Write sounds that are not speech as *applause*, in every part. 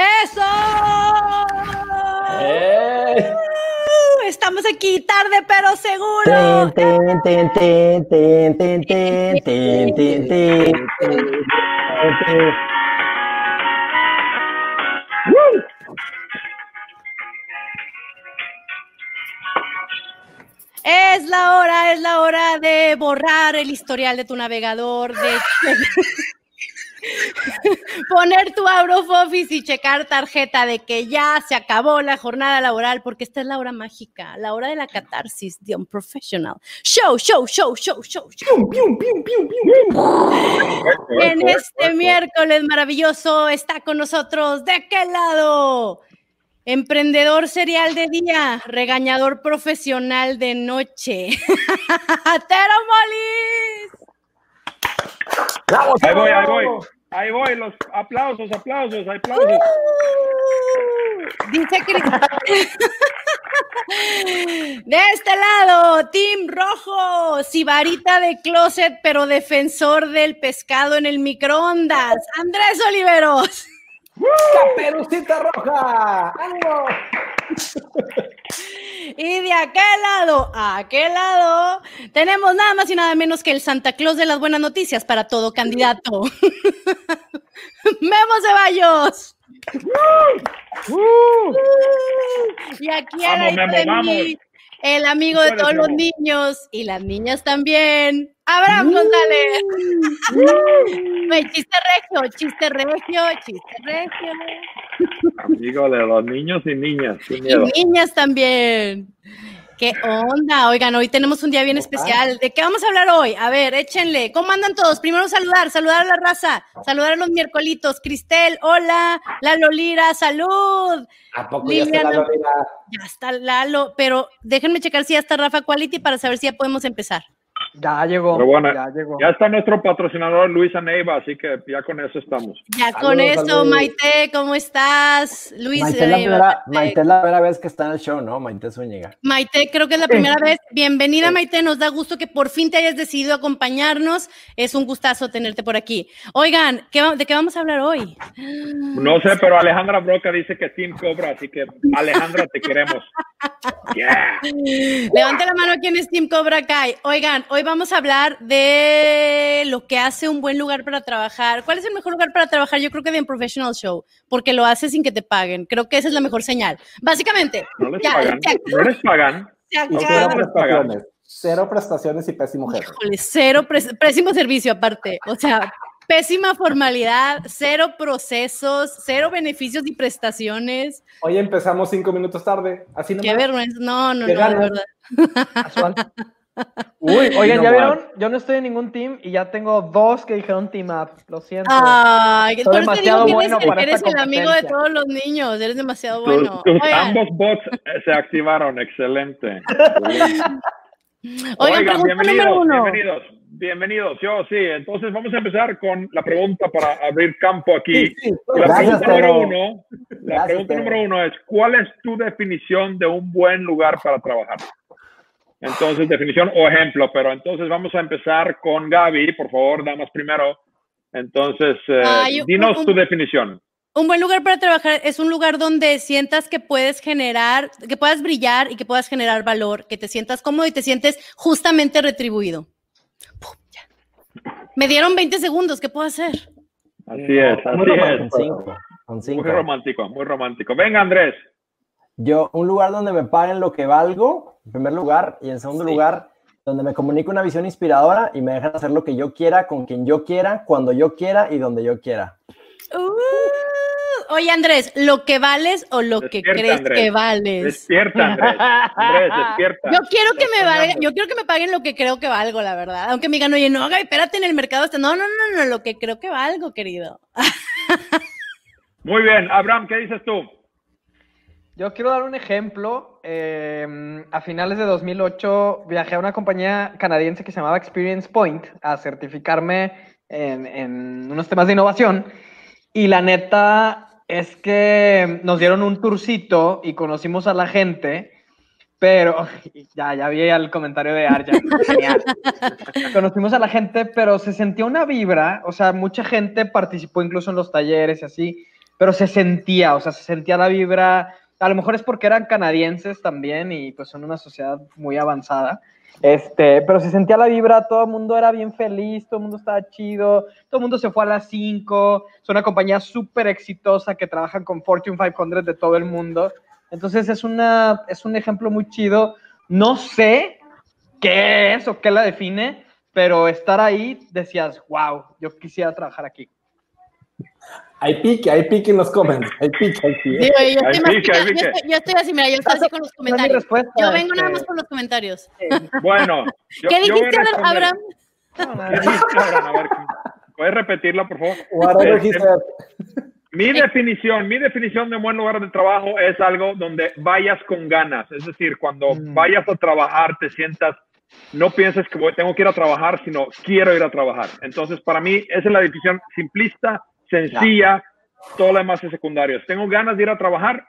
¡Eso! ¡Eh! Estamos aquí tarde, pero seguro. Es la hora, es la hora de borrar el historial de tu navegador, de *laughs* poner tu out of office y checar tarjeta de que ya se acabó la jornada laboral, porque esta es la hora mágica, la hora de la catarsis de un professional. Show, show, show, show, show. show. en este miércoles maravilloso está con nosotros, ¿de qué lado? Emprendedor serial de día, regañador profesional de noche. *laughs* ¡Tero Ahí voy, ahí voy. Ahí voy, los aplausos, aplausos, aplausos. Uh, dice. De este lado, Team Rojo, sibarita de closet, pero defensor del pescado en el microondas. Andrés Oliveros. ¡Caperucita roja! ¡Ánimo! *laughs* Y de aquel lado a aquel lado tenemos nada más y nada menos que el Santa Claus de las buenas noticias para todo candidato. *laughs* Memo Ceballos. y aquí vamos, el amigo de todos los niños y las niñas también, Abraham González. chiste regio, chiste regio, chiste regio. Amigo de los niños y niñas. Y niñas también. ¿Qué onda? Oigan, hoy tenemos un día bien especial. ¿De qué vamos a hablar hoy? A ver, échenle. ¿Cómo andan todos? Primero saludar, saludar a la raza, saludar a los miércolitos. Cristel, hola. Lalo Lira, salud. ¿A poco ya está Lalo Lira? Ya está Lalo, pero déjenme checar si ya está Rafa Quality para saber si ya podemos empezar. Ya llegó. ya, llegó. ya está nuestro patrocinador Luisa Neiva, así que ya con eso estamos. Ya con eso, Maite, ¿cómo estás? Luis Maite, la primera, Maite es la primera vez que está en el show, ¿no? Maite Zúñiga. Maite, creo que es la primera vez. Bienvenida, Maite. Nos da gusto que por fin te hayas decidido acompañarnos. Es un gustazo tenerte por aquí. Oigan, ¿de qué vamos a hablar hoy? No sé, pero Alejandra Broca dice que Team Cobra, así que Alejandra, te queremos. *laughs* Levante la mano quien es Team Cobra Kai. Oigan, hoy vamos a hablar de lo que hace un buen lugar para trabajar. ¿Cuál es el mejor lugar para trabajar? Yo creo que de un professional show, porque lo hace sin que te paguen. Creo que esa es la mejor señal. Básicamente. No les pagan. no les pagan. Cero prestaciones. Cero prestaciones y pésimo jefe. Híjole, cero pésimo servicio aparte. O sea, pésima formalidad, cero procesos, cero beneficios y prestaciones. Hoy empezamos cinco minutos tarde, así Qué vergüenza, no, no, no, de verdad. *laughs* Uy, *laughs* oigan, ¿ya vieron? Yo no estoy en ningún team y ya tengo dos que dijeron team up. Lo siento. Ay, Soy demasiado bueno eres, para eres el amigo de todos los niños. Eres demasiado bueno. ambos bots eh, se activaron. Excelente. *laughs* Oigan, bienvenidos, bienvenidos. Bienvenidos, yo sí. Entonces vamos a empezar con la pregunta para abrir campo aquí. La, pregunta, número uno, la pregunta número uno es, ¿cuál es tu definición de un buen lugar para trabajar? Entonces, definición o ejemplo, pero entonces vamos a empezar con Gaby, por favor, damas primero. Entonces, eh, dinos tu definición. Un buen lugar para trabajar es un lugar donde sientas que puedes generar, que puedas brillar y que puedas generar valor, que te sientas cómodo y te sientes justamente retribuido. Me dieron 20 segundos, ¿qué puedo hacer? Así es, así Muy es. romántico. Muy romántico, muy romántico. Venga, Andrés. Yo, un lugar donde me paguen lo que valgo, en primer lugar, y en segundo Sí. lugar, donde me comunique una visión inspiradora y me dejan hacer lo que yo quiera, con quien yo quiera, cuando yo quiera y donde yo quiera. Uh, oye, Andrés, ¿lo que vales o lo que crees Andrés. que vales? Despierta, Andrés. Andrés, despierta. Yo quiero que me Está valga, soñando. yo quiero que me paguen lo que creo que valgo, la verdad. Aunque me digan, oye, no, espérate en el mercado. Este. No, no, no, no, lo que creo que valgo, querido. *laughs* Muy bien, Abraham, ¿qué dices tú? Yo quiero dar un ejemplo. Eh, a finales de 2008 viajé a una compañía canadiense que se llamaba Experience Point a certificarme en, en unos temas de innovación. Y la neta es que nos dieron un tourcito y conocimos a la gente, pero *laughs* ya, ya vi el comentario de Arjan. Genial. *laughs* Conocimos a la gente, pero se sentía una vibra, o sea, mucha gente participó incluso en los talleres y así, pero se sentía, o sea, se sentía la vibra, a lo mejor es porque eran canadienses también y pues son una sociedad muy avanzada, este, pero se sentía la vibra, todo el mundo era bien feliz, todo el mundo estaba chido, todo el mundo se fue a las 5, es una compañía súper exitosa que trabajan con Fortune 500 de todo el mundo, entonces es, una, es un ejemplo muy chido, no sé qué es o qué la define, pero estar ahí decías, wow, yo quisiera trabajar aquí. Hay pique, hay pique en los comments. Hay pique, hay pique. Digo, yo, estoy más pica, pica- yo estoy- yo estoy así, mira, yo estoy así con los comentarios. Yo vengo nada este, más por los comentarios. Bueno, yo, ¿Qué yo voy a dijiste. Abraham? ¿Qué dijiste, Abraham? A ver, ¿puedes repetirla, por favor? Este, said. Mi definición, mi definición de buen lugar de trabajo es algo donde vayas con ganas. Es decir, cuando Mm. vayas a trabajar, te sientas, no pienses que voy- tengo que ir a trabajar, sino quiero ir a trabajar. Entonces, para mí, esa es la definición simplista, sencilla, todo lo demás es secundario. Si tengo ganas de ir a trabajar,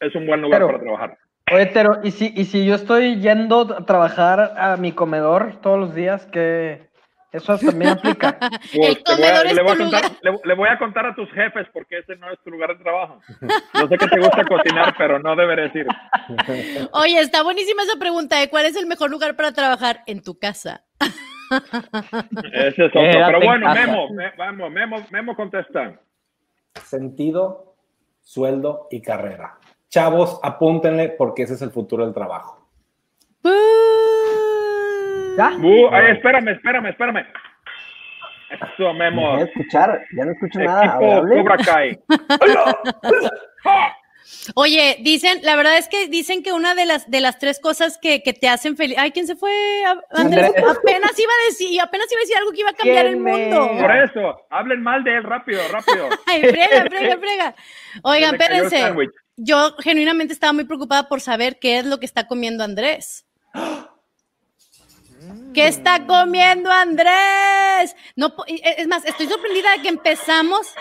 es un buen lugar Pero- para trabajar. Oye, Tero, ¿y si, ¿y si yo estoy yendo a trabajar a mi comedor todos los días, que eso también *laughs* aplica? El Pues, te voy a- comedor es le, voy tu contar, lugar. le- le voy a contar a tus jefes porque ese no es tu lugar de trabajo. Yo sé que te gusta cocinar, pero no deberías ir. Oye, está buenísima esa pregunta de cuál es el mejor lugar para trabajar en tu casa. *laughs* Ese es otro. Pero en bueno. Memo, me- vamos, Memo, Memo contesta. Sentido, sueldo y carrera. Chavos, apúntenle porque ese es el futuro del trabajo. ¿Ya? Uh, ay, espérame, espérame, espérame. Eso, ¿Me Memo. puede escuchar? Ya no escucho nada. Equipo. Cobra Kai. *laughs* *laughs* Oye, dicen, la verdad es que dicen que una de las de las tres cosas que, que te hacen feliz. Ay, ¿quién se fue? A- Andrés, Andrés. apenas iba a decir, apenas iba a decir algo que iba a cambiar el ¿Quién me- mundo. Por eso, hablen mal de él rápido, rápido. *laughs* Ay, frega, frega, frega. Oigan, espérense. Yo genuinamente estaba muy preocupada por saber qué es lo que está comiendo Andrés. *gasps* ¿Qué está comiendo Andrés? No, e- es más, estoy sorprendida de que empezamos.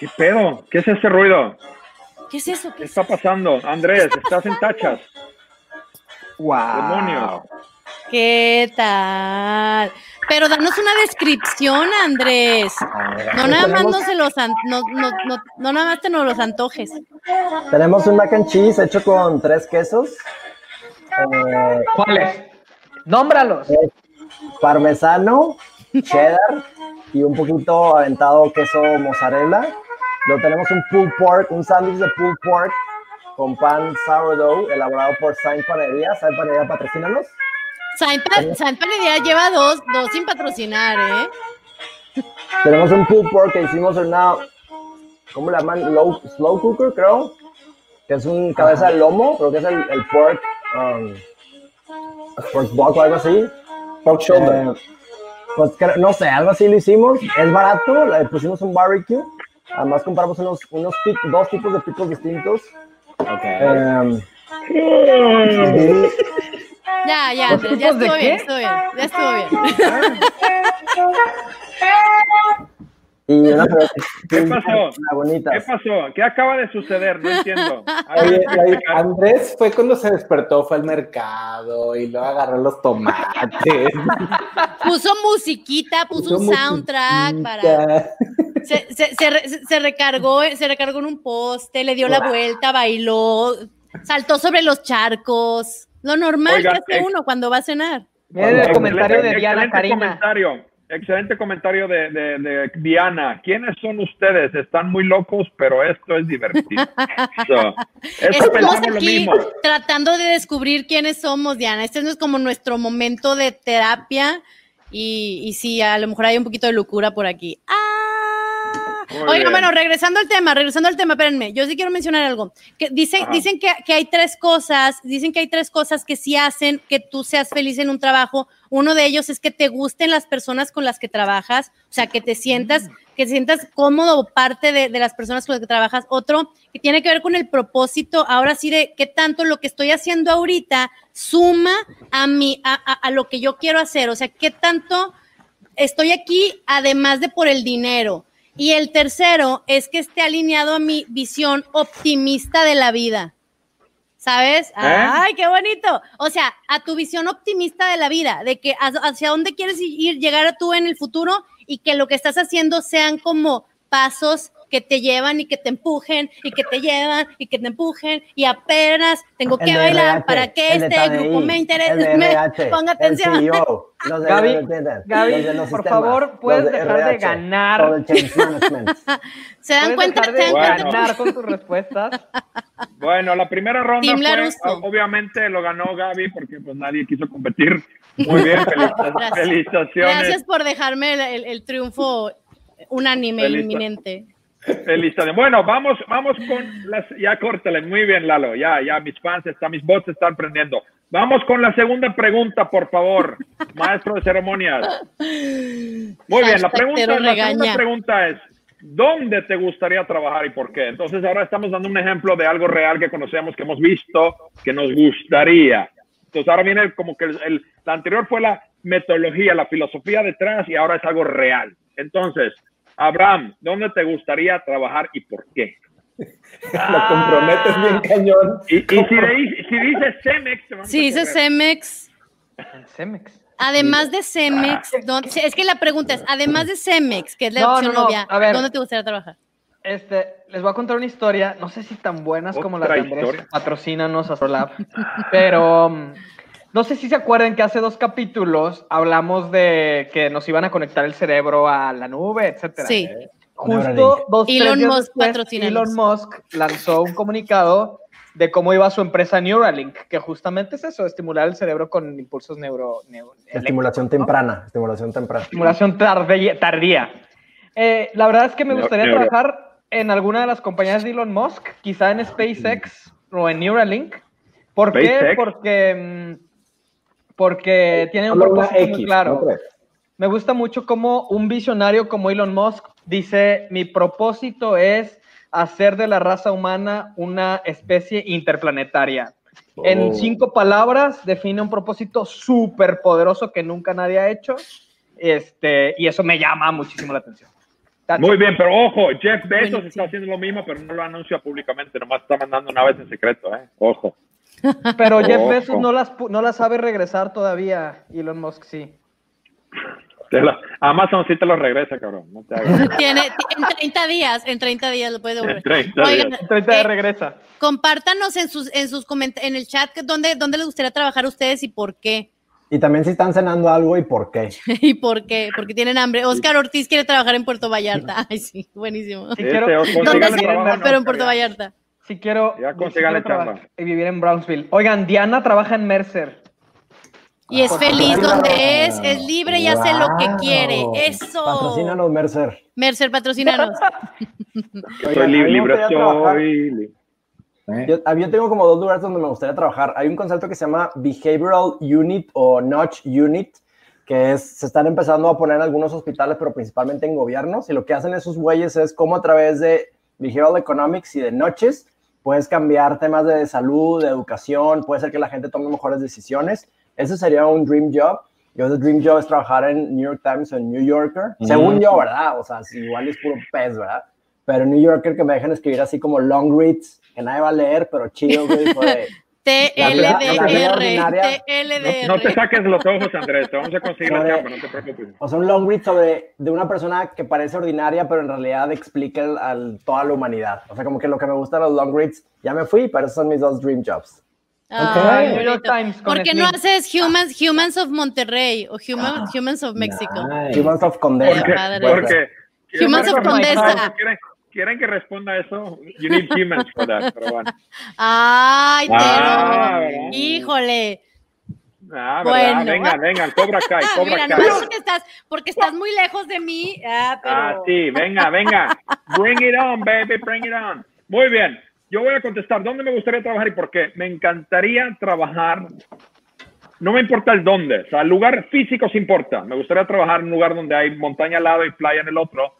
¿Qué pedo? ¿Qué es ese ruido? ¿Qué es eso? ¿Qué ¿Qué es está pasando? Andrés, está estás en tachas. ¡Wow! Demonios. ¿Qué tal? Pero danos una descripción, Andrés. No nada más no se los an- no, no, no, no nada más te nos los antojes. Tenemos un mac and cheese hecho con tres quesos. eh, ¿Cuáles? Nómbralos. parmesano, cheddar y un poquito aventado queso mozzarella. Luego tenemos un pulled pork, un sándwich de pulled pork con pan sourdough elaborado por Saint Panería. Saint Panería, patrocínanos. Saint Pa- Saint Panería lleva dos, dos sin patrocinar, ¿eh? Tenemos un pulled pork que hicimos en una, ¿cómo le llaman? Low- slow cooker, creo. Que es un cabeza de lomo, creo que es el, el pork, um, pork buck o algo así. Pork shoulder. Eh, pues no sé, algo así lo hicimos. Es barato, le pusimos un barbecue. Además compramos unos, unos dos tipos de picos distintos. Ok. Eh, *laughs* Ya, ya, ¿Dos Andrés, ya tipos de estuvo bien, estuvo bien, ya estuvo bien. *laughs* y una, ¿Qué pasó? una bonita. ¿Qué pasó? ¿Qué acaba de suceder? No entiendo. Oye. Andrés fue cuando se despertó, fue al mercado y luego agarró los tomates. *laughs* Puso musiquita, puso un soundtrack para. Se, se, se, re- se recargó, se recargó en un poste, le dio la vuelta, bailó, saltó sobre los charcos. Lo normal que hace uno cuando va a cenar. El Excelente- comentario de Diana excelente Karina. comentario, excelente comentario de, de- de Diana. ¿Quiénes son ustedes? Están muy locos, pero esto es divertido. *laughs* So, Estamos lo aquí mismo. tratando de descubrir quiénes somos, Diana. Este no es como nuestro momento de terapia. Y, y sí, a lo mejor hay un poquito de locura por aquí. ¡Ah! Bien. bueno, regresando al tema, regresando al tema, espérenme, yo sí quiero mencionar algo. Que dicen Ajá. dicen que, que hay tres cosas, dicen que hay tres cosas que sí hacen que tú seas feliz en un trabajo. Uno de ellos es que te gusten las personas con las que trabajas, o sea, que te sientas, que te sientas cómodo parte de, de las personas con las que trabajas. Otro que tiene que ver con el propósito, ahora sí, de qué tanto lo que estoy haciendo ahorita suma a mi, a, a- a lo que yo quiero hacer, o sea, qué tanto estoy aquí además de por el dinero. Y el tercero es que esté alineado a mi visión optimista de la vida. ¿Sabes? ¡Ay, qué bonito! O sea, a tu visión optimista de la vida, de que hacia hacia dónde quieres ir, llegar a tú en el futuro y que lo que estás haciendo sean como pasos que te llevan y que te empujen y que te llevan y que te empujen y apenas tengo que de bailar RH, para que de este grupo me interese, de RH, ponga atención. CEO, los *laughs* de Gaby, los de- Gaby, los de los por favor, puedes dejar de ganar. *laughs* ¿Se dan ¿Puedes cuenta? dejar ¿Se dan de ganar con tus respuestas? *laughs* Bueno, la primera ronda fue, obviamente lo ganó Gaby porque pues nadie quiso competir. Muy bien, felicitaciones. Gracias por dejarme el, el- el triunfo unánime, Feliz- inminente. Felicitaciones. Bueno, vamos, vamos con las. Ya córtale, muy bien, Lalo. Ya, ya, mis fans están, mis bots están prendiendo. Vamos con la segunda pregunta, por favor, maestro de ceremonias. Muy bien, la pregunta, la segunda pregunta es: ¿dónde te gustaría trabajar y por qué? Entonces, ahora estamos dando un ejemplo de algo real que conocemos, que hemos visto, que nos gustaría. Entonces, ahora viene como que el, el- la anterior fue la metodología, la filosofía detrás, y ahora es algo real. Entonces, Abraham, ¿dónde te gustaría trabajar y por qué? *laughs* Lo comprometes bien cañón. Y, y si, de- si dices Cemex, te vamos Si a dice correr. Cemex, Cemex. además de Cemex, ¿dónde- es que la pregunta es, además de Cemex, que es la No, opción no, no, obvia, a ver. ¿dónde te gustaría trabajar? Este, les voy a contar una historia, no sé si tan buenas como las de Andrés, patrocínanos Astrolab, pero um, no sé si se acuerdan que hace dos capítulos hablamos de que nos iban a conectar el cerebro a la nube, etcétera. Sí, Justo dos, tres Elon días Musk después. Elon Musk lanzó un comunicado de cómo iba su empresa Neuralink, que justamente es eso, estimular el cerebro con impulsos neuro... neuro Estimulación temprana, estimulación temprana. Estimulación tardía. tardía. Eh, la verdad es que me gustaría neuro. trabajar en alguna de las compañías de Elon Musk, quizá en SpaceX o en Neuralink. ¿Por qué? Porque, mm, porque tiene un una propósito muy X, claro. no tres. Me gusta mucho como un visionario como Elon Musk dice, mi propósito es hacer de la raza humana una especie interplanetaria. En Oh. cinco palabras define un propósito súper poderoso que nunca nadie ha hecho. Este, y eso me llama muchísimo la atención. That's Muy bien, pero ojo, Jeff Bezos Buenísimo. está haciendo lo mismo, pero no lo anuncia públicamente, nomás está mandando naves en secreto, ¿eh? Ojo. Pero Jeff. Bezos no las, pu- no las sabe regresar todavía. Elon Musk sí. Lo- Amazon sí te lo regresa, cabrón. No te hagas. *laughs* tiene, en 30 días, en 30 días lo puedes devolver. 30 Oigan, días. 30 de eh, regresa. compártanos en sus, en sus coment- en el chat dónde, dónde les gustaría trabajar a ustedes y por qué. Y también si están cenando algo y por qué. *laughs* ¿Y por qué? Porque tienen hambre. Oscar Ortiz quiere trabajar en Puerto Vallarta. Ay, sí, buenísimo. Si Este, quiero, ¿Dónde se- trabajo, vivir en- ¿no? pero en Puerto. Vallarta. Si quiero, Ya si consíganle quiero trabajar y vivir en Brownsville. Oigan, Diana trabaja en Mercer. Y es feliz donde es, es libre y hace lo que quiere. Eso. Patrocínanos, Mercer. Mercer, patrocínanos. *laughs* Soy libre, soy libre. ¿eh? Yo, yo tengo como dos lugares donde me gustaría trabajar. Hay un concepto que se llama Behavioral Unit o Notch Unit, que es, se están empezando a poner en algunos hospitales, pero principalmente en gobiernos. Y lo que hacen esos güeyes es cómo a través de Behavioral Economics y de noches puedes cambiar temas de salud, de educación, puede ser que la gente tome mejores decisiones. Ese sería un dream job. Yo, el dream job es trabajar en New York Times o en New Yorker, Mm. según yo, ¿verdad? O sea, si igual es puro pez, ¿verdad? Pero en New Yorker que me dejen escribir así como long reads, que nadie va a leer, pero chido, güey, TLDR. No, no te saques los ojos, Andrés. Te vamos a conseguir la chamba, no te preocupes. O sea, un long read sobre de una persona que parece ordinaria, pero en realidad explica el- al, toda la humanidad. O sea, como que lo que me gusta de los long reads, ya me fui, pero esos son mis dos dream jobs. Ay, New York bonito. Times con ¿Por qué no haces Humans, Humans of Monterrey o Human- Humans of México? Nice. Humans of Condesa. Porque- padre. Porque, Humans of Condesa. ¿Quieren, que responda eso? You need humans for that, pero bueno. Ay. Ah, ¿verdad? Híjole. Ah. Bueno. Venga, venga, Cobra Kai, *laughs* Cobra mira, Kai. porque estás, porque estás muy lejos de mí. Ah, pero. Ah, sí, venga, venga. Bring it on, baby, bring it on. Muy bien. Yo voy a contestar dónde me gustaría trabajar y por qué. Me encantaría trabajar. No me importa el dónde. O sea, el lugar físico sí importa. Me gustaría trabajar en un lugar donde hay montaña al lado y playa en el otro.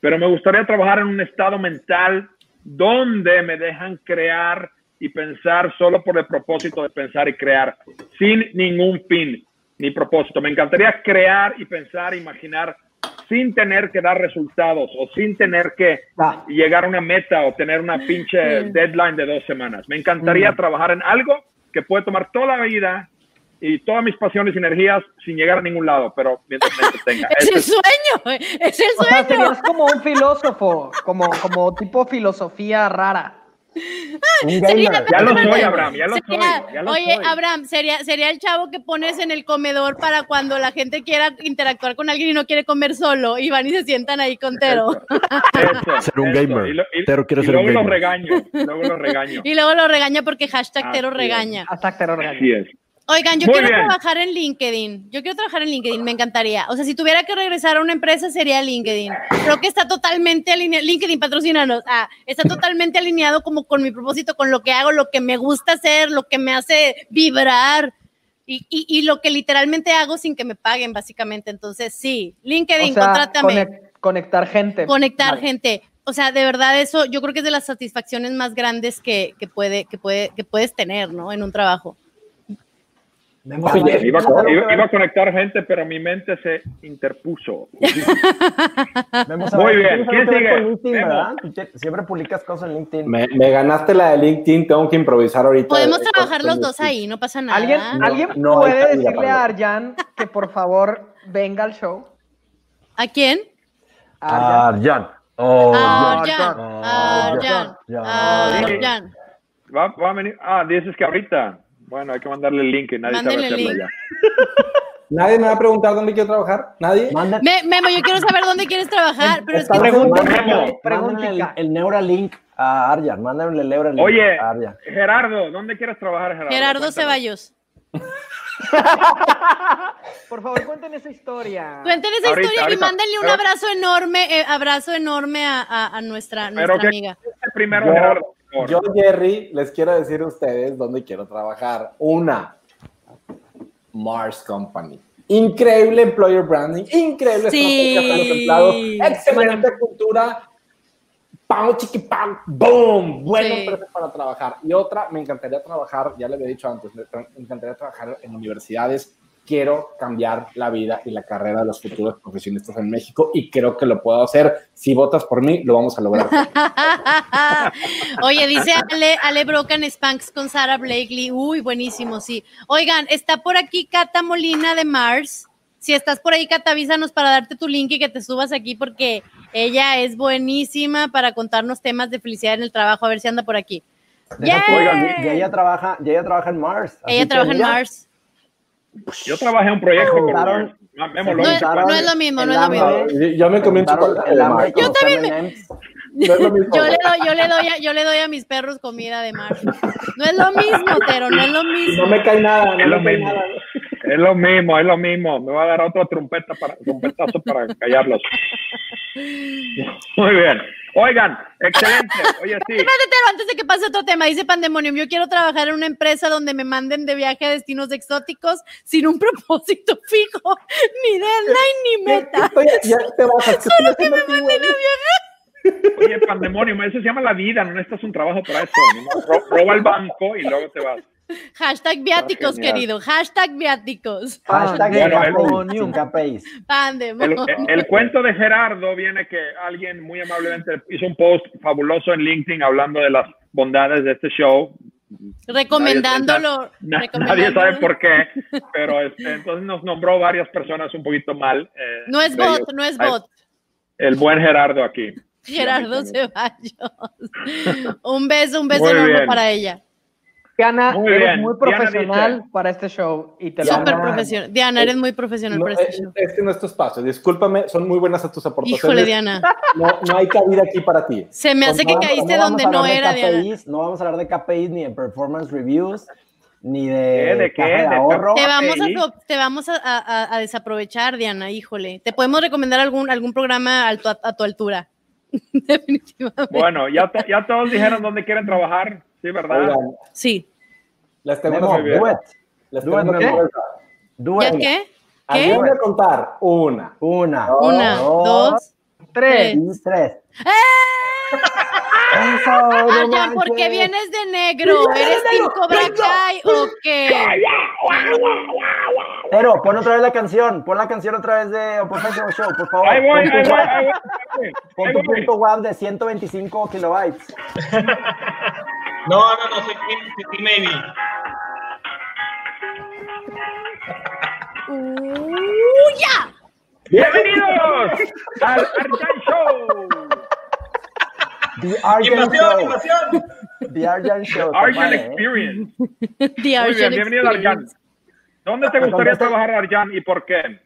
Pero me gustaría trabajar en un estado mental donde me dejan crear y pensar solo por el propósito de pensar y crear, sin ningún fin ni propósito. Me encantaría crear y pensar, imaginar sin tener que dar resultados o sin tener que Ah. llegar a una meta o tener una pinche deadline de dos semanas. Me encantaría Mm. trabajar en algo que puede tomar toda la vida y todas mis pasiones y energías sin llegar a ningún lado, pero mientras me entretenga. *laughs* Es el es- sueño, es el O sea, sueño. serías como un filósofo, como, como tipo filosofía rara. Un Sería-. Ya lo soy, Abraham, ya lo Sería- soy. Ya lo oye, soy. Abraham, sería, sería el chavo que pones en el comedor para cuando la gente quiera interactuar con alguien y no quiere comer solo y van y se sientan ahí con Tero. Eso, *laughs* Ser un eso. gamer. Y, lo- y- Tero quiere y ser un lo gamer. regaño. y Luego lo regaño. *laughs* Y luego lo regaña porque hashtag Tero Así es. regaña. Hasta terror Así es. Oigan, yo Muy quiero bien. trabajar en LinkedIn. Yo quiero trabajar en LinkedIn, me encantaría. O sea, si tuviera que regresar a una empresa sería LinkedIn. Creo que está totalmente alineado. LinkedIn, patrocínanos. Ah, está totalmente alineado como con mi propósito, con lo que hago, lo que me gusta hacer, lo que me hace vibrar y, y- y lo que literalmente hago sin que me paguen, básicamente. Entonces, sí, LinkedIn, O sea, contrátame. conec- conectar gente. Conectar Vale. gente. O sea, de verdad, eso yo creo que es de las satisfacciones más grandes que, que puede, que, puede, que puedes tener, ¿no? En un trabajo. Memo, Oye, ¿tienes iba, que iba- a conectar gente, pero mi mente se interpuso. Muy ¿tienes bien. ¿Quién sigue? Siempre publicas cosas en LinkedIn. Me, me ganaste la de LinkedIn, tengo que improvisar ahorita. Podemos trabajar los dos ahí, no pasa nada. ¿Alguien, No, ¿alguien no puede decirle a. Arjan que por favor venga al show? ¿A quién? A Arjan. Arjan. Oh, Arjan. Arjan. Arjan. Arjan. Va, va a venir. Ah, dices que ahorita. Bueno, hay que mandarle el link y nadie Mándenle sabe hacerlo el ya. *laughs* ¿Nadie me va a preguntar dónde quiero trabajar? ¿Nadie? Manda- Me- Memo, yo quiero saber dónde quieres trabajar, pero es que Preguntica. el, el Neuralink a Arjan. Mándale el Neuralink Oye, a Arjan. Gerardo, ¿dónde quieres trabajar, Gerardo? Gerardo. Ceballos. *laughs* Por favor, cuenten esa historia. Cuenten esa Ahorita, historia y mándenle un Pero- abrazo enorme, eh, abrazo enorme a, a- a nuestra, Pero nuestra que amiga. primero, Yo- Gerardo. Yo, Jerry, les quiero decir a ustedes dónde quiero trabajar. Una, Mars Company. Increíble employer branding, increíble Sí. estrategia para los empleados, excelente cultura, pau, chiqui, pau, boom, buena Sí. empresa para trabajar. Y otra, me encantaría trabajar, ya le había dicho antes, me encantaría trabajar en universidades. Quiero cambiar la vida y la carrera de los futuros profesionistas en México y creo que lo puedo hacer. Si votas por mí, lo vamos a lograr. *laughs* Oye, dice Ale, Ale Broken Spanks con Sara Blakely. Uy, buenísimo, sí. Oigan, está por aquí Cata Molina de Mars. Si estás por ahí, Cata, avísanos para darte tu link y que te subas aquí porque ella es buenísima para contarnos temas de felicidad en el trabajo. A ver si anda por aquí. Deja tú, ¡Yay! oigan, y ella trabaja, y ella trabaja en Mars. Ella trabaja en Mars. Yo trabajé en un proyecto con No es, no lo mismo, no es lo mismo. Yo me comí un chocolate Yo también me-. *laughs* No. Yo le, doy, yo, le doy a, yo le doy a mis perros comida de Mars. No es lo mismo, pero no es lo No mismo. me cae nada, no Es lo me cae mismo. nada. Es lo mismo, es lo mismo. Me va a dar otra trompeta para, trompetazo para callarlos. Muy bien. Oigan, excelente. Oye, sí. Antes de que pase otro tema, dice Pandemonium, yo quiero trabajar en una empresa donde me manden de viaje a destinos exóticos sin un propósito fijo, ni deadline ni meta. Estoy- ya te vas, Solo que me manden Oye, pandemonio, eso se llama la vida, no necesitas un trabajo para eso. roba el banco y luego te vas. Hashtag viáticos, querido. Hashtag viáticos. Hashtag Bueno, el-. El, Pandemonium. el cuento de Gerardo viene que alguien muy amablemente hizo un post fabuloso en LinkedIn hablando de las bondades de este show. Recomendándolo. Na- nadie sabe por qué, pero este, entonces nos nombró varias personas un poquito mal. eh, No es bot, ellos. no es bot. El buen Gerardo aquí. *laughs* Gerardo Ceballos. Un beso, un beso Muy enorme bien. para ella. Diana, Muy eres bien. muy Diana profesional para este show y te Súper Diana, profesional. Diana, eres muy profesional No, para este show. este no es tu espacio. Discúlpame, son muy buenas tus aportaciones. Híjole, Diana. No, no hay cabida aquí para ti. Se me hace que caíste no donde a hablar no de era, Diana. KPIs, No vamos a hablar de KPIs ni de performance reviews, ni ¿Qué? de, ¿De qué? de ¿De ahorro. Te vamos, a, te vamos a, a- a desaprovechar, Diana, híjole. Te podemos recomendar algún, algún programa a tu, a tu altura. *laughs* Definitivamente. Bueno, ya, to- ya todos dijeron dónde quieren trabajar, ¿sí, verdad? Oigan, Sí. les do it. Les. Do ¿Ya it. qué? ¿Qué? Ayúdame a contar. Una. Una, Una, dos, Tres. y tres. Eso, No ya, porque manches. vienes de negro. ¿Eres Team Cobra Kai o qué? Pero pon otra vez la canción, pon la canción otra vez de Professional Show, por favor. Ahí voy, Pon tu ahí voy, ahí Ahí tu punto WAV de 125 kilobytes. *laughs* No, no, no, soy Team, Maybe. ¡Uh, ya! Bienvenidos al Arjan Show. The Argent ¡Invasión, Show. invasión! The Argent Show. Arjan compadre, ¿eh? Experience. *laughs* The Muy bien, Argent bienvenido Arjan. Experience. ¿Dónde te gustaría contesta- trabajar Arjan y por qué?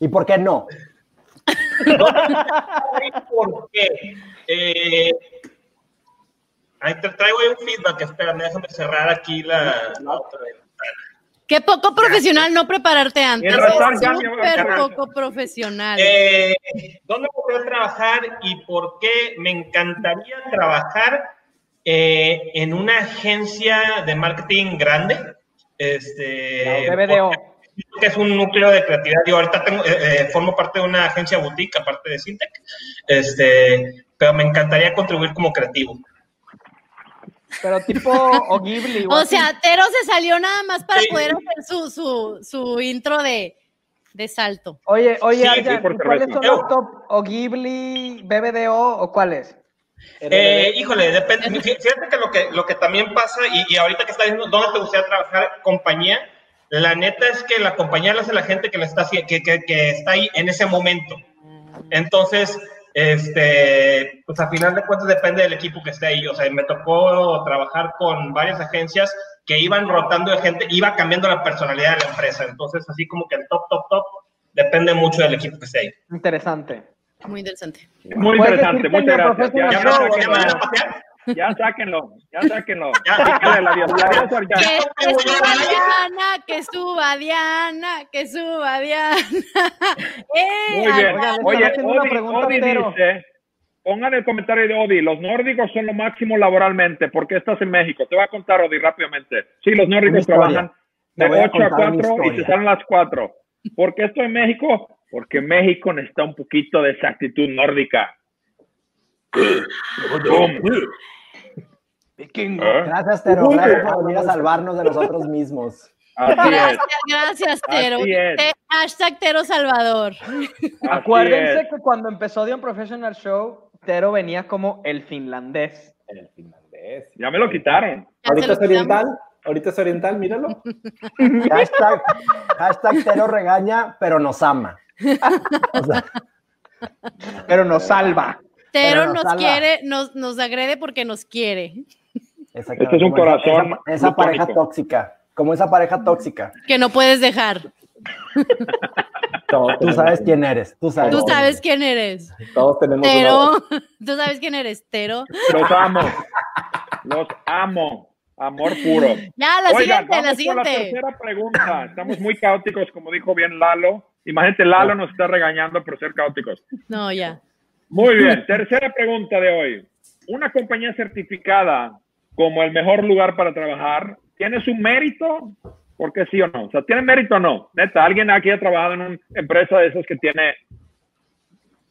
¿Y por qué no? ¿Por qué? Eh, ahí te traigo ahí un feedback, espérame, déjame cerrar aquí la, la otra vez. Qué poco profesional no prepararte antes. Súper poco profesional. Eh, ¿Dónde gustaría trabajar y por qué me encantaría trabajar eh, en una agencia de marketing grande? Este, que es un núcleo de creatividad. Yo ahorita tengo, eh, eh, formo parte de una agencia boutique, aparte de Syntec, este, pero me encantaría contribuir como creativo. Pero tipo o Ghibli. o sea, Tero se salió nada más para Sí. poder hacer su, su, su intro de, de salto. Oye, oye, Sí, Arjan, sí, por ¿y ¿cuáles son los top? ¿O Ghibli, BBDO o cuáles? Eh, híjole, depende. Fí- Fíjate que lo que, lo que también pasa, y, y ahorita que está diciendo dónde te gustaría trabajar, compañía, la neta es que la compañía la hace la gente que, la está, que, que, que está ahí en ese momento. Entonces, este, pues a final de cuentas depende del equipo que esté ahí. O sea, me tocó trabajar con varias agencias que iban rotando de gente, iba cambiando la personalidad de la empresa. Entonces, así como que el top, top, top, depende mucho del equipo que esté ahí. Interesante. Muy interesante. Muy interesante, muchas gracias. Ya, Professional ya, Show, sáquenlo, ¿Ya me van a patear? Ya sáquenlo, ya sáquenlo. *laughs* Ya. Adiós, adiós, Arjan. Que, que suba Diana, que suba Diana, que suba Diana. *laughs* ¡Eh! Muy bien. Oye, Odi, pregunta, Odi dice, pongan el comentario de Odi, los nórdicos son lo máximo laboralmente, ¿por qué estás en México? Te voy a contar, Odi, rápidamente. Sí, los nórdicos trabajan de voy a 8 a una 4 y se salen las 4. ¿Por qué estoy en México? Porque México necesita un poquito de esa actitud nórdica. *laughs* Vikingo. ¿Eh? Gracias, Tero. Gracias por venir a salvarnos de nosotros mismos. Así es. Gracias, gracias, Tero. Te- hashtag Tero Salvador. así Acuérdense es. que cuando empezó The Professional Show, Tero venía como el finlandés. El finlandés. Ya me lo quitaron. Ya Ahorita lo es oriental. Ahorita es oriental, míralo. *laughs* Hashtag, hashtag Tero regaña, pero nos ama. O sea, Pero nos salva. Tero Pero nos nos salva. quiere, nos, nos agrede porque nos quiere. Exactamente, Este es un corazón Esa, esa pareja tóxica. Como esa pareja tóxica. Que no puedes dejar. Todos Tú sabes quién eres. Tú sabes. Tú quién sabes eres. quién eres. Todos tenemos una- Tero. *laughs* Tú sabes quién eres, Tero. Los amo. Los amo. Amor puro. Ya, la Oigan, siguiente, vamos la siguiente. tercera pregunta. Estamos muy caóticos, como dijo bien Lalo. Imagínate, Lalo nos está regañando por ser caóticos. No, ya. Muy bien, tercera pregunta de hoy. Una compañía certificada como el mejor lugar para trabajar, ¿tiene su mérito? ¿Por qué sí o no? O sea, ¿tiene mérito o no? Neta, ¿alguien aquí ha trabajado en una empresa de esas que tiene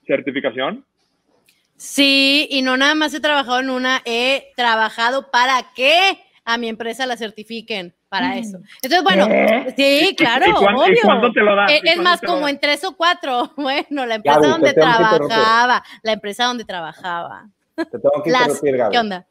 certificación? Sí, y no nada más he trabajado en una, he trabajado para que a mi empresa la certifiquen para eso. Entonces, bueno, sí, claro, ¿Y cuán- y obvio. cuándo te lo dan? Eh, ¿Y Es cuándo más, como en tres o cuatro. *laughs* Bueno, la empresa Gaby, donde trabajaba, la empresa donde trabajaba. Te tengo que Las, interrumpir, Gaby. ¿Qué onda?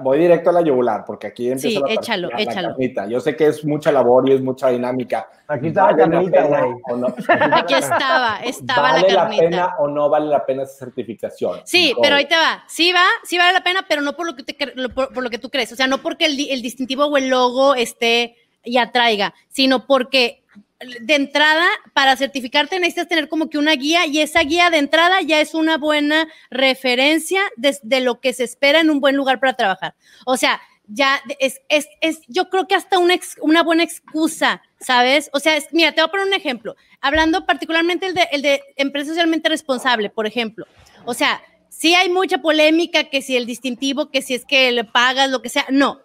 Voy directo a la yugular, porque aquí empieza sí, la, échalo, la, échalo. carnita. Yo sé que es mucha labor y es mucha dinámica. Aquí está la carnita, güey. No? *laughs* Aquí estaba, estaba ¿Vale la la, carnita. pena o no vale la pena esa certificación? Sí, No. pero ahí te va. Sí va, sí vale la pena, pero no por lo que, te por, por lo que tú crees. O sea, no porque el distintivo o el logo esté y atraiga, sino porque de entrada, para certificarte necesitas tener como que una guía y esa guía de entrada ya es una buena referencia de, lo que se espera en un buen lugar para trabajar. O sea, ya es, es, es yo creo que hasta una, una buena excusa, ¿sabes? O sea, es- mira, te voy a poner un ejemplo. Hablando particularmente el de, el de empresa socialmente responsable, por ejemplo. O sea, sí hay mucha polémica que si el distintivo, que si es que le pagas, lo que sea. No.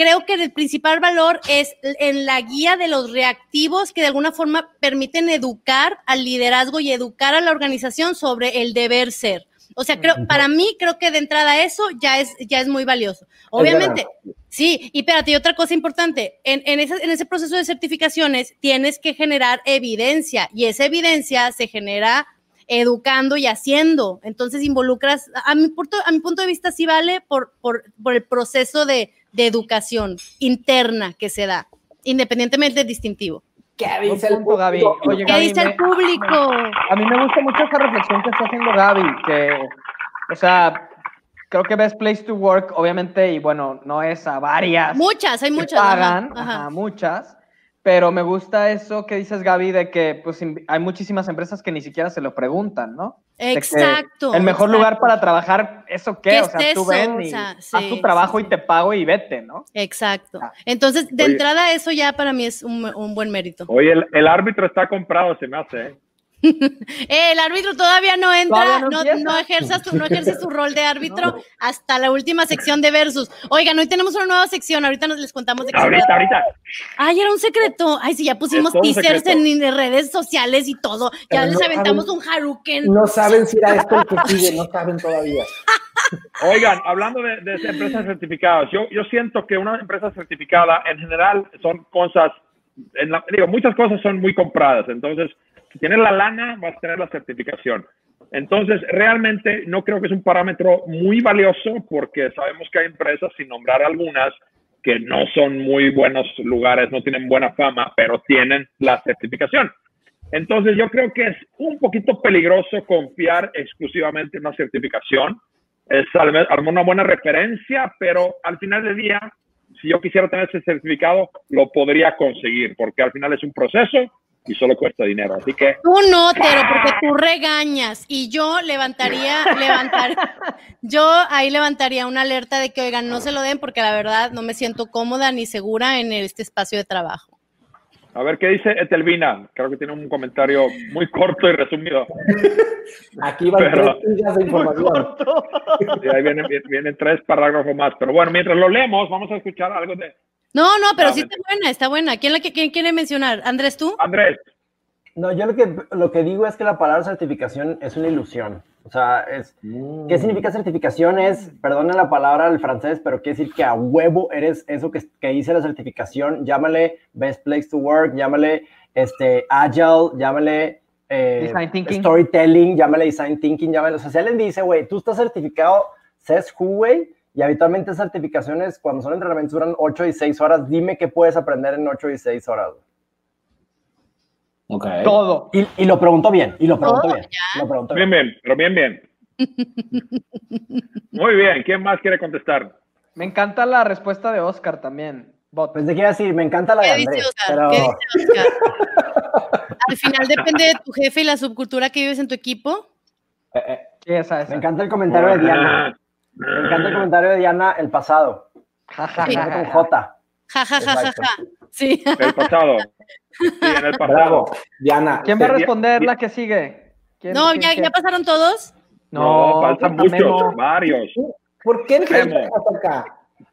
Creo que el principal valor es en la guía de los reactivos que de alguna forma permiten educar al liderazgo y educar a la organización sobre el deber ser. O sea, creo, para mí creo que de entrada eso ya es, ya es muy valioso. Obviamente, sí, y espérate, y otra cosa importante, en, en, ese, en ese proceso de certificaciones tienes que generar evidencia y esa evidencia se genera educando y haciendo. Entonces involucras, a mi punto, a mi punto de vista sí vale por, por, por el proceso de, de educación interna que se da, independientemente del distintivo. ¿Qué dice el punto, Gaby. público? Oye, ¿Qué Gaby, dice el público? A mí me gusta mucho esa reflexión que está haciendo Gaby, que, o sea, creo que Best Place to Work, obviamente, y bueno, no es a varias. Muchas, hay muchas. ajá, pagan, ajá. ajá, muchas, pero me gusta eso que dices, Gaby, de que pues hay muchísimas empresas que ni siquiera se lo preguntan, ¿no? Exacto. El mejor exacto. lugar para trabajar, ¿eso qué? ¿Qué o sea, es tú eso? ven O y sea, haz tu trabajo sí, y te pago y vete, ¿no? Exacto. Ah. Entonces, de Oye. entrada, eso ya para mí es un, un buen mérito. Oye, el, el árbitro está comprado, se me hace. ¿eh? *laughs* El árbitro todavía no entra, Todavía no no, no ejerza su, no ejerce su rol de árbitro hasta la última sección de Versus. Oigan, hoy tenemos una nueva sección, ahorita nos les contamos de qué Ahorita, ahorita. Ay, era un secreto. Ay, sí, ya pusimos teasers secreto. en, en redes sociales y todo. Ya Pero les no aventamos saben- un Haruken. No saben si era esto el que sigue, no saben todavía. *laughs* Oigan, hablando de, de empresas certificadas, yo, yo siento que una empresa certificada en general son cosas, en la- digo, muchas cosas son muy compradas. Entonces, si tienes la lana, vas a tener la certificación. Entonces, realmente no creo que es un parámetro muy valioso porque sabemos que hay empresas, sin nombrar algunas, que no son muy buenos lugares, no tienen buena fama, pero tienen la certificación. Entonces, yo creo que es un poquito peligroso confiar exclusivamente en una certificación. Es una buena referencia, pero al final del día, si yo quisiera tener ese certificado, lo podría conseguir, porque al final es un proceso y solo cuesta dinero. Así que Tú no, Tero, porque tú regañas y yo levantaría, levantar, *laughs* yo ahí levantaría una alerta de que, oigan, no se lo den porque la verdad no me siento cómoda ni segura en este espacio de trabajo. a ver qué dice Etelvina. Creo que tiene un comentario muy corto y resumido. *laughs* Aquí van Pero- tres días de información. Y ahí vienen, vienen tres parágrafos más. Pero bueno, mientras lo leemos, vamos a escuchar algo de No, no, pero Ah, sí me- está buena, está buena. ¿Quién, la, que- quién quiere mencionar? ¿Andrés tú? Andrés. No, yo lo que, lo que digo es que la palabra certificación es una ilusión. O sea, es, ¿qué significa certificación? Es, perdona la palabra del francés, pero quiere decir que a huevo eres eso que, que dice la certificación. Llámale Best Place to Work, llámale este, Agile, llámale eh, Design Thinking. Storytelling, llámale Design Thinking, llámale. O sea, si alguien dice, güey, tú estás certificado CES Who, güey, y habitualmente certificaciones, cuando son entrenamientos, duran 8 y 6 horas. Dime qué puedes aprender en 8 y 6 horas. güey. Ok. Todo. Y, y lo preguntó bien, y lo preguntó Oh, bien. Lo preguntó Bien, bien. bien, pero bien, bien. *laughs* Muy bien. ¿Quién más quiere contestar? Me encanta la respuesta de Oscar también. Bot. Pues a decir, me encanta la de ¿Qué dice Andrés, Oscar? pero ¿Qué dice Oscar? *laughs* Al final depende de tu jefe y la subcultura que vives en tu equipo. Eh, eh, Sí, esa, esa. me encanta el comentario de Diana. *laughs* Me encanta el comentario de Diana, el pasado. Ja, ja, Sí. ja, con ja. J. Ja, ja, ja, ja, Exacto. ja. Sí. El pasado. Sí, en el pasado. Bravo. Diana. ¿Quién va a responder la que sigue? ¿Quién- No, quién- ya, quién? ya pasaron todos. No, faltan falta muchos, Memo. varios. ¿Por qué hasta acá?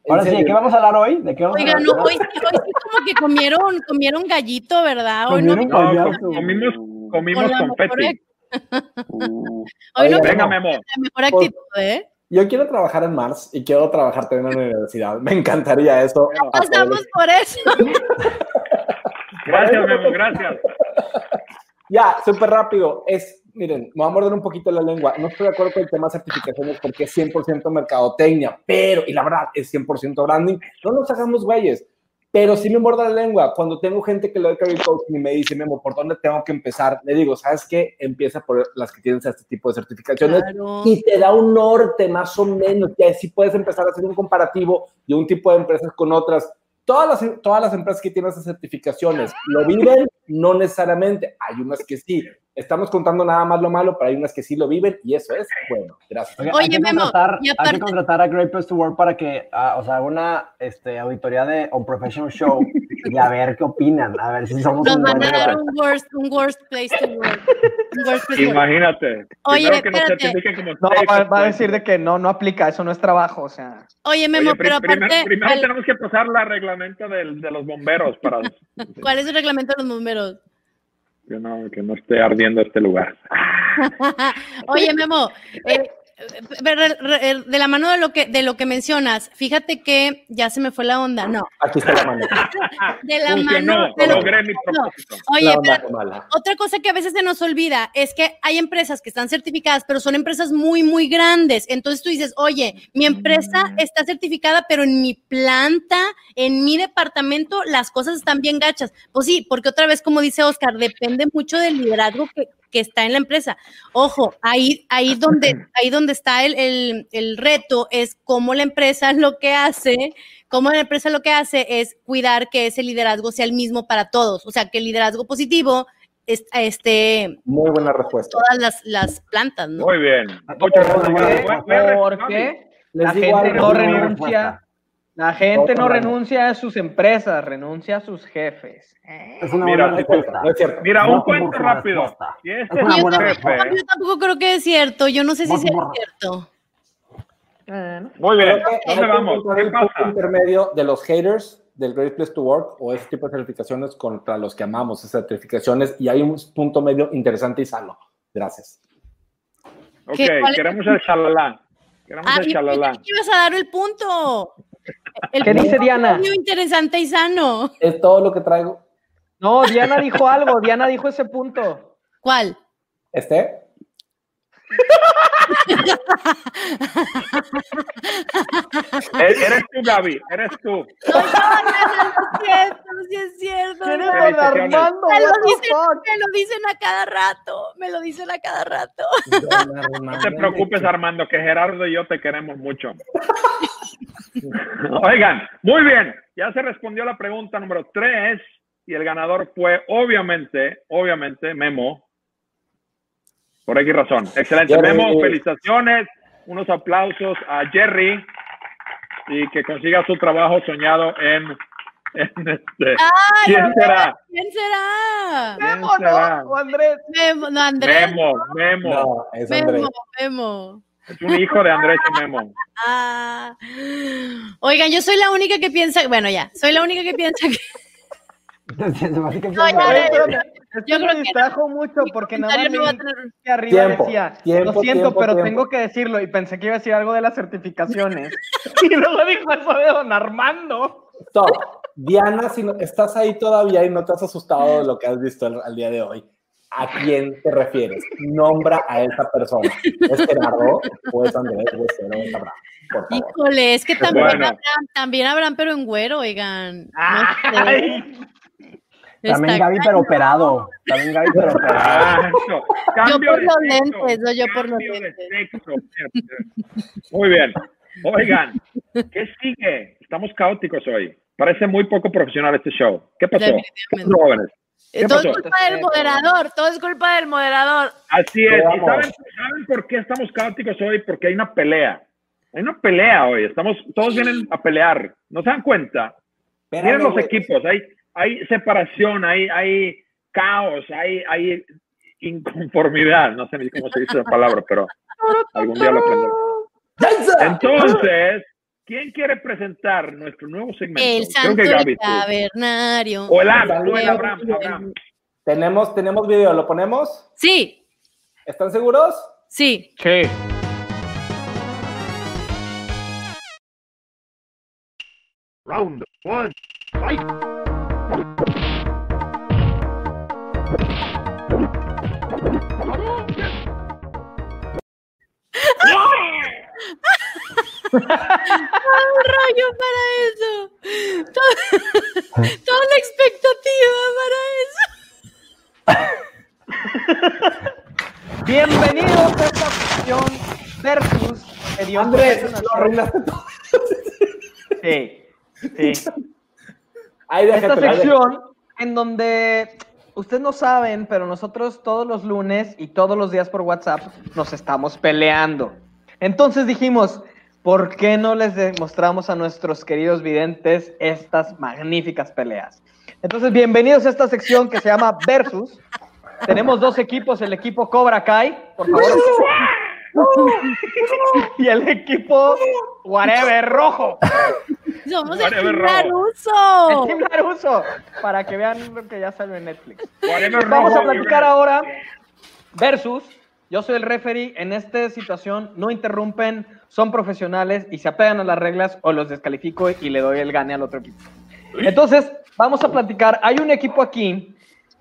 Ahora sí, ¿de qué vamos a hablar hoy? ¿De qué vamos Oigan, a no, hoy, sí- hoy sí como que comieron, comieron gallito, ¿verdad? Hoy no, Comieron No, comimos, comimos Con confeti. mejor *laughs* Uh, *laughs* hoy no Venga, comimos Memo. la mejor actitud, ¿eh? Yo quiero trabajar en Mars y quiero trabajar también en la universidad. Me encantaría eso. Pasamos por eso. *laughs* Gracias, Memo, gracias. Ya, súper rápido. Es miren, me voy a morder un poquito la lengua. No estoy de acuerdo con el tema de certificaciones porque es 100% mercadotecnia, pero, y la verdad, es 100% branding. No nos hagamos güeyes, pero sí me morda la lengua. Cuando tengo gente que le doy career coaching y me dice, Memo, ¿por dónde tengo que empezar? Le digo, ¿sabes qué? Empieza por las que tienen este tipo de certificaciones Claro. y te da un norte más o menos, que así puedes empezar a hacer un comparativo de un tipo de empresas con otras. Todas las, todas las empresas que tienen esas certificaciones lo viven, no necesariamente. Hay unas que sí. Estamos contando nada más lo malo, pero hay unas que sí lo viven y eso es bueno. Gracias. Oye, hay, que Memo, contratar, y hay aparte- que contratar a Great Place to Work para que, ah, o sea, una este, auditoría de On Professional Show y a ver qué opinan, a ver si somos Nos un van a dar un worst, un worst place to work. Worst place. Imagínate. Oye, Primero que espérate. como No, va, va a decir de que no, no aplica, eso no es trabajo, o sea. Oye, Memo, Oye, pero aparte, primero ¿cuál, tenemos que pasar la reglamento del- de los bomberos para *laughs* cuál es el reglamento de los bomberos? Que no, que no esté ardiendo este lugar. *laughs* *laughs* Oye, Memo, eh, de la mano de lo que de lo que mencionas, fíjate que ya se me fue la onda, no, Aquí está la mano. *laughs* de la Funcionó, mano de lo logré mi no. propósito. Oye, pero otra cosa que a veces se nos olvida es que hay empresas que están certificadas, pero son empresas muy, muy grandes. Entonces tú dices, oye, mi empresa está certificada, pero en mi planta, en mi departamento, las cosas están bien gachas. Pues sí, porque otra vez, como dice Oscar, depende mucho del liderazgo que, que está en la empresa. Ojo, ahí, ahí, donde, ahí donde está el, el, el reto es cómo la empresa *laughs* lo que hace, cómo la empresa lo que hace es cuidar que ese liderazgo sea el mismo para todos. O sea, que el liderazgo positivo es, este, Muy buena respuesta. todas las, las plantas, ¿no? Muy bien. Muchas gracias. Porque- la gente no renuncia, respuesta. La gente no renuncia a sus empresas, renuncia a sus jefes. Eh, Es una Mira, buena No es cierto, respuesta. no es cierto. Mira, Voto un cuento rápido. respuesta. Este Es es una tu buena jefe, respuesta. Yo tampoco creo que es cierto. Yo no sé si por- cierto. Muy bien. Que ¿Dónde que vamos? ¿Qué el punto pasa? intermedio de los haters del Great Place to Work o ese tipo de certificaciones contra los que amamos esas certificaciones y hay un punto medio interesante y sano. Gracias. Ok, ¿Qué? ¿Cuál es? queremos el shalala. Queremos Ah, el yo que ibas a dar el punto. El ¿Qué dice Diana? interesante y sano. Es todo lo que traigo. No, Diana dijo algo, Diana dijo ese punto. ¿Cuál? Este, Eres tú, Gaby. Eres tú. No, no, no, no es cierto, sí es cierto. Me lo, dicen, me lo dicen a cada rato, me lo dicen a cada rato. No te preocupes, Armando, que Gerardo y yo te queremos mucho. *laughs* Oigan, muy bien. Ya se respondió la pregunta número tres y el ganador fue, obviamente, obviamente, Memo. Por X razón. Excelente. Jerry. Memo, felicitaciones. Unos aplausos a Jerry y que consiga su trabajo soñado en, en este. Ay, ¿Quién será? ¿Quién será? Memo, será? no, o Andrés. Memo, no, Andrés. Memo, Memo. no, es Andrés. Memo, Memo. Es un hijo de Andrés y Memo. Ah. Oigan, yo soy la única que piensa, bueno, ya, soy la única que piensa que *laughs* No, ya, me- Yo me creo que distrajo mucho porque nada más no va a tener- que arriba Tiempo, decía, tiempo, lo siento, tiempo, pero tiempo. tengo que decirlo y pensé que iba a decir algo de las certificaciones. *laughs* y luego dijo eso de don Armando. Stop. Diana, si no, estás ahí todavía y no te has asustado de lo que has visto al, al día de hoy, ¿a quién te refieres? Nombra a esa persona. ¿Es Gerardo o es Andrés o es Cero, Abraham? Híjole, es que también Bueno. habrán, también habrán, pero en güero, oigan. *laughs* No Ay, sé. También Está Gaby, pero operado. También Gaby, pero operado. Cambio por de los sexo, lentes, no, yo por los lentes. Muy bien. Oigan, ¿qué sigue? Estamos caóticos hoy. Parece muy poco profesional este show. ¿Qué pasó? ¿Qué pasó, jóvenes? ¿Qué Todo es pasó? culpa del moderador, todo es culpa del moderador. Así es. ¿Y saben, saben por qué estamos caóticos hoy? Porque hay una pelea. Hay una pelea hoy. Estamos, todos vienen a pelear. ¿No se dan cuenta? Miren los güey. equipos. Hay, hay separación, hay, hay caos, hay, hay inconformidad. No sé ni cómo se dice esa palabra, pero algún día lo aprenderé. Entonces, ¿quién quiere presentar nuestro nuevo segmento? El Creo santo que Gaby. O el Abraham, el Abraham. Tenemos, tenemos video, ¿lo ponemos? Sí, ¿Están seguros? sí. sí. Round one, fight! un rollo para eso. Toda, *laughs* toda la expectativa para eso. Bienvenidos a esta opción versus Andrés, lo arruinaste todo. Sí, sí. *laughs* Ahí Esta déjate, sección en donde ustedes no saben, pero nosotros todos los lunes y todos los días por WhatsApp nos estamos peleando. Entonces dijimos, ¿por qué no les demostramos a nuestros queridos videntes estas magníficas peleas? Entonces, bienvenidos a esta sección que se llama Versus. Tenemos dos equipos, el equipo Cobra Kai, por favor. *laughs* y el equipo Whatever Rojo. Somos el Team. Laruso. El Team Laruso, para que vean lo que ya salió en Netflix. Whatever Vamos a platicar ahora versus. Yo soy el referee. En esta situación no interrumpen, son profesionales y se apegan a las reglas o los descalifico y le doy el gane al otro equipo. Entonces, vamos a platicar. Hay un equipo aquí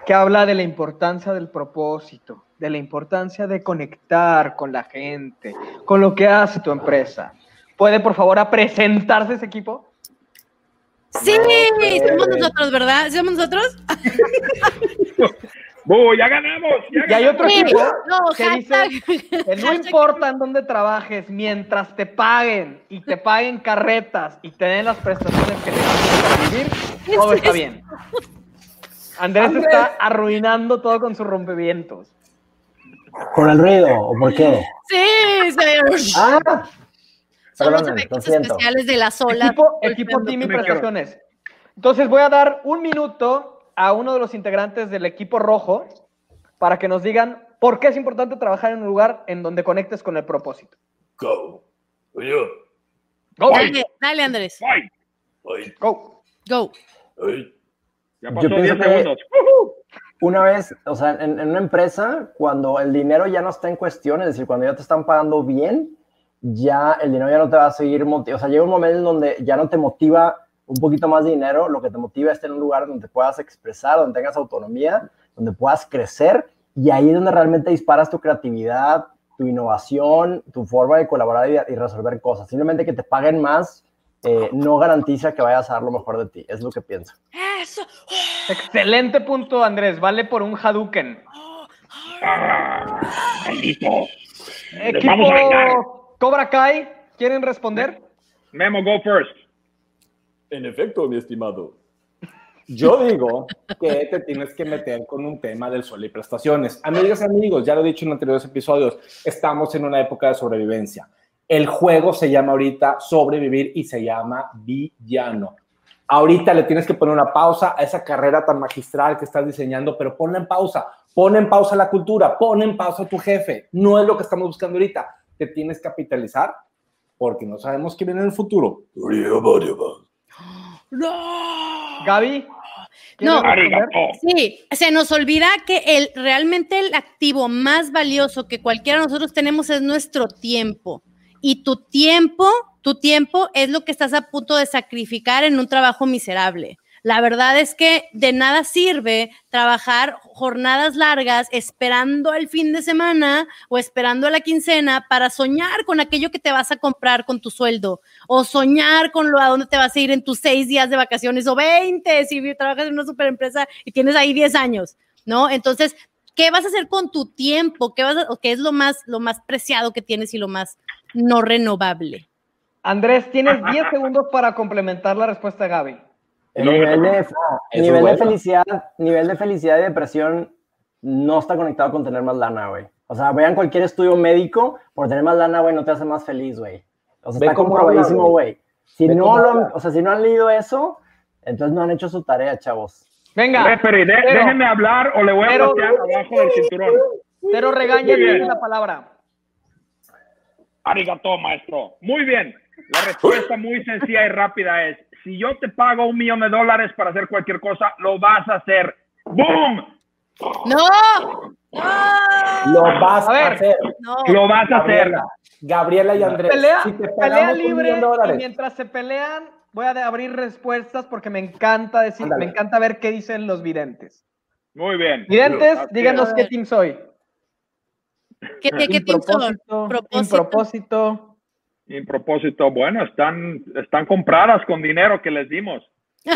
que habla de la importancia del propósito, de la importancia de conectar con la gente, con lo que hace tu empresa. ¿Puede, por favor, a presentarse ese equipo? Sí, somos nosotros, ¿verdad? ¿Somos nosotros? *laughs* ¡Bu! ¡Ya ganamos! ¡Ya Y hay otro Sí. equipo No, que hashtag- dice que no importa en dónde trabajes, mientras te paguen y te paguen carretas y te den las prestaciones que necesitas para vivir, *laughs* todo está bien. Andrés está arruinando todo con sus rompevientos. ¿Por el ruido o por qué? Sí, se- Ah, son los efectos especiales de las olas. Equipo, equipo team y prestaciones. Entonces voy a dar un minuto a uno de los integrantes del equipo rojo para que nos digan por qué es importante trabajar en un lugar en donde conectes con el propósito. Go. Oye, Go, Dale, dale, Andrés. Oye, go. Go. Ya Yo pasó pienso 10 que- segundos. ¡Ujú! una vez, o sea, en, en una empresa, cuando el dinero ya no está en cuestión, es decir, cuando ya te están pagando bien, ya el dinero ya no te va a seguir motivando. O sea, llega un momento en donde ya no te motiva un poquito más de dinero, lo que te motiva es tener un lugar donde te puedas expresar, donde tengas autonomía, donde puedas crecer, y ahí es donde realmente disparas tu creatividad, tu innovación, tu forma de colaborar y, y resolver cosas. Simplemente que te paguen más eh, no garantiza que vayas a dar lo mejor de ti, es lo que pienso. Eso. Excelente punto, Andrés. Vale por un Hadouken. ¡Ah! ¡Maldito! Les vamos a Equipo. Cobra Kai, ¿quieren responder? Memo, go first. En efecto, mi estimado. Yo digo que te tienes que meter con un tema del sueldo y prestaciones. Amigas y amigos, ya lo he dicho en anteriores episodios, estamos en una época de sobrevivencia. El juego se llama ahorita sobrevivir y se llama villano. Ahorita le tienes que poner una pausa a esa carrera tan magistral que estás diseñando, pero ponla en pausa. Pon en pausa la cultura, pon en pausa a tu jefe. No es lo que estamos buscando ahorita. Te tienes que capitalizar porque no sabemos qué viene en el futuro. No. Gaby. No. Sí, se nos olvida que el realmente el activo más valioso que cualquiera de nosotros tenemos es nuestro tiempo. Y tu tiempo, tu tiempo es lo que estás a punto de sacrificar en un trabajo miserable. La verdad es que de nada sirve trabajar jornadas largas esperando el fin de semana o esperando la quincena para soñar con aquello que te vas a comprar con tu sueldo o soñar con lo a dónde te vas a ir en tus seis días de vacaciones o 20 si trabajas en una super empresa y tienes ahí 10 años, ¿no? Entonces, ¿qué vas a hacer con tu tiempo? ¿Qué, vas a- o qué es lo más, lo más preciado que tienes y lo más no renovable? Andrés, tienes 10 *laughs* segundos para complementar la respuesta de Gaby. El nivel de, nivel felicidad, nivel de felicidad y depresión no está conectado con tener más lana, güey. O sea, vean cualquier estudio médico, por tener más lana, güey, no te hace más feliz, güey. O sea, Ve está comprobadísimo, güey. Si Ve no lo, habla. o sea, si no han leído eso, entonces no han hecho su tarea, chavos. Venga, Referee, de- pero- déjenme hablar o le voy a pero- abajo del cinturón. pero la palabra. Arigato, maestro. Muy bien. La respuesta muy sencilla y rápida es, si yo te pago un millón de dólares para hacer cualquier cosa, lo vas a hacer. ¡Boom! ¡No! ¡No! Lo vas A hacer. No. Lo vas a hacer. Gabriela, Gabriela y Andrés. Pelea, si te pelea pagamos un libre y mientras se pelean voy a abrir respuestas porque me encanta decir, me encanta ver qué dicen los videntes. Muy bien. Videntes, díganos qué team soy. ¿Qué, qué, qué team son? Impropósito, Propósito. impropósito. Y propósito, bueno, están, están compradas con dinero que les dimos. *laughs*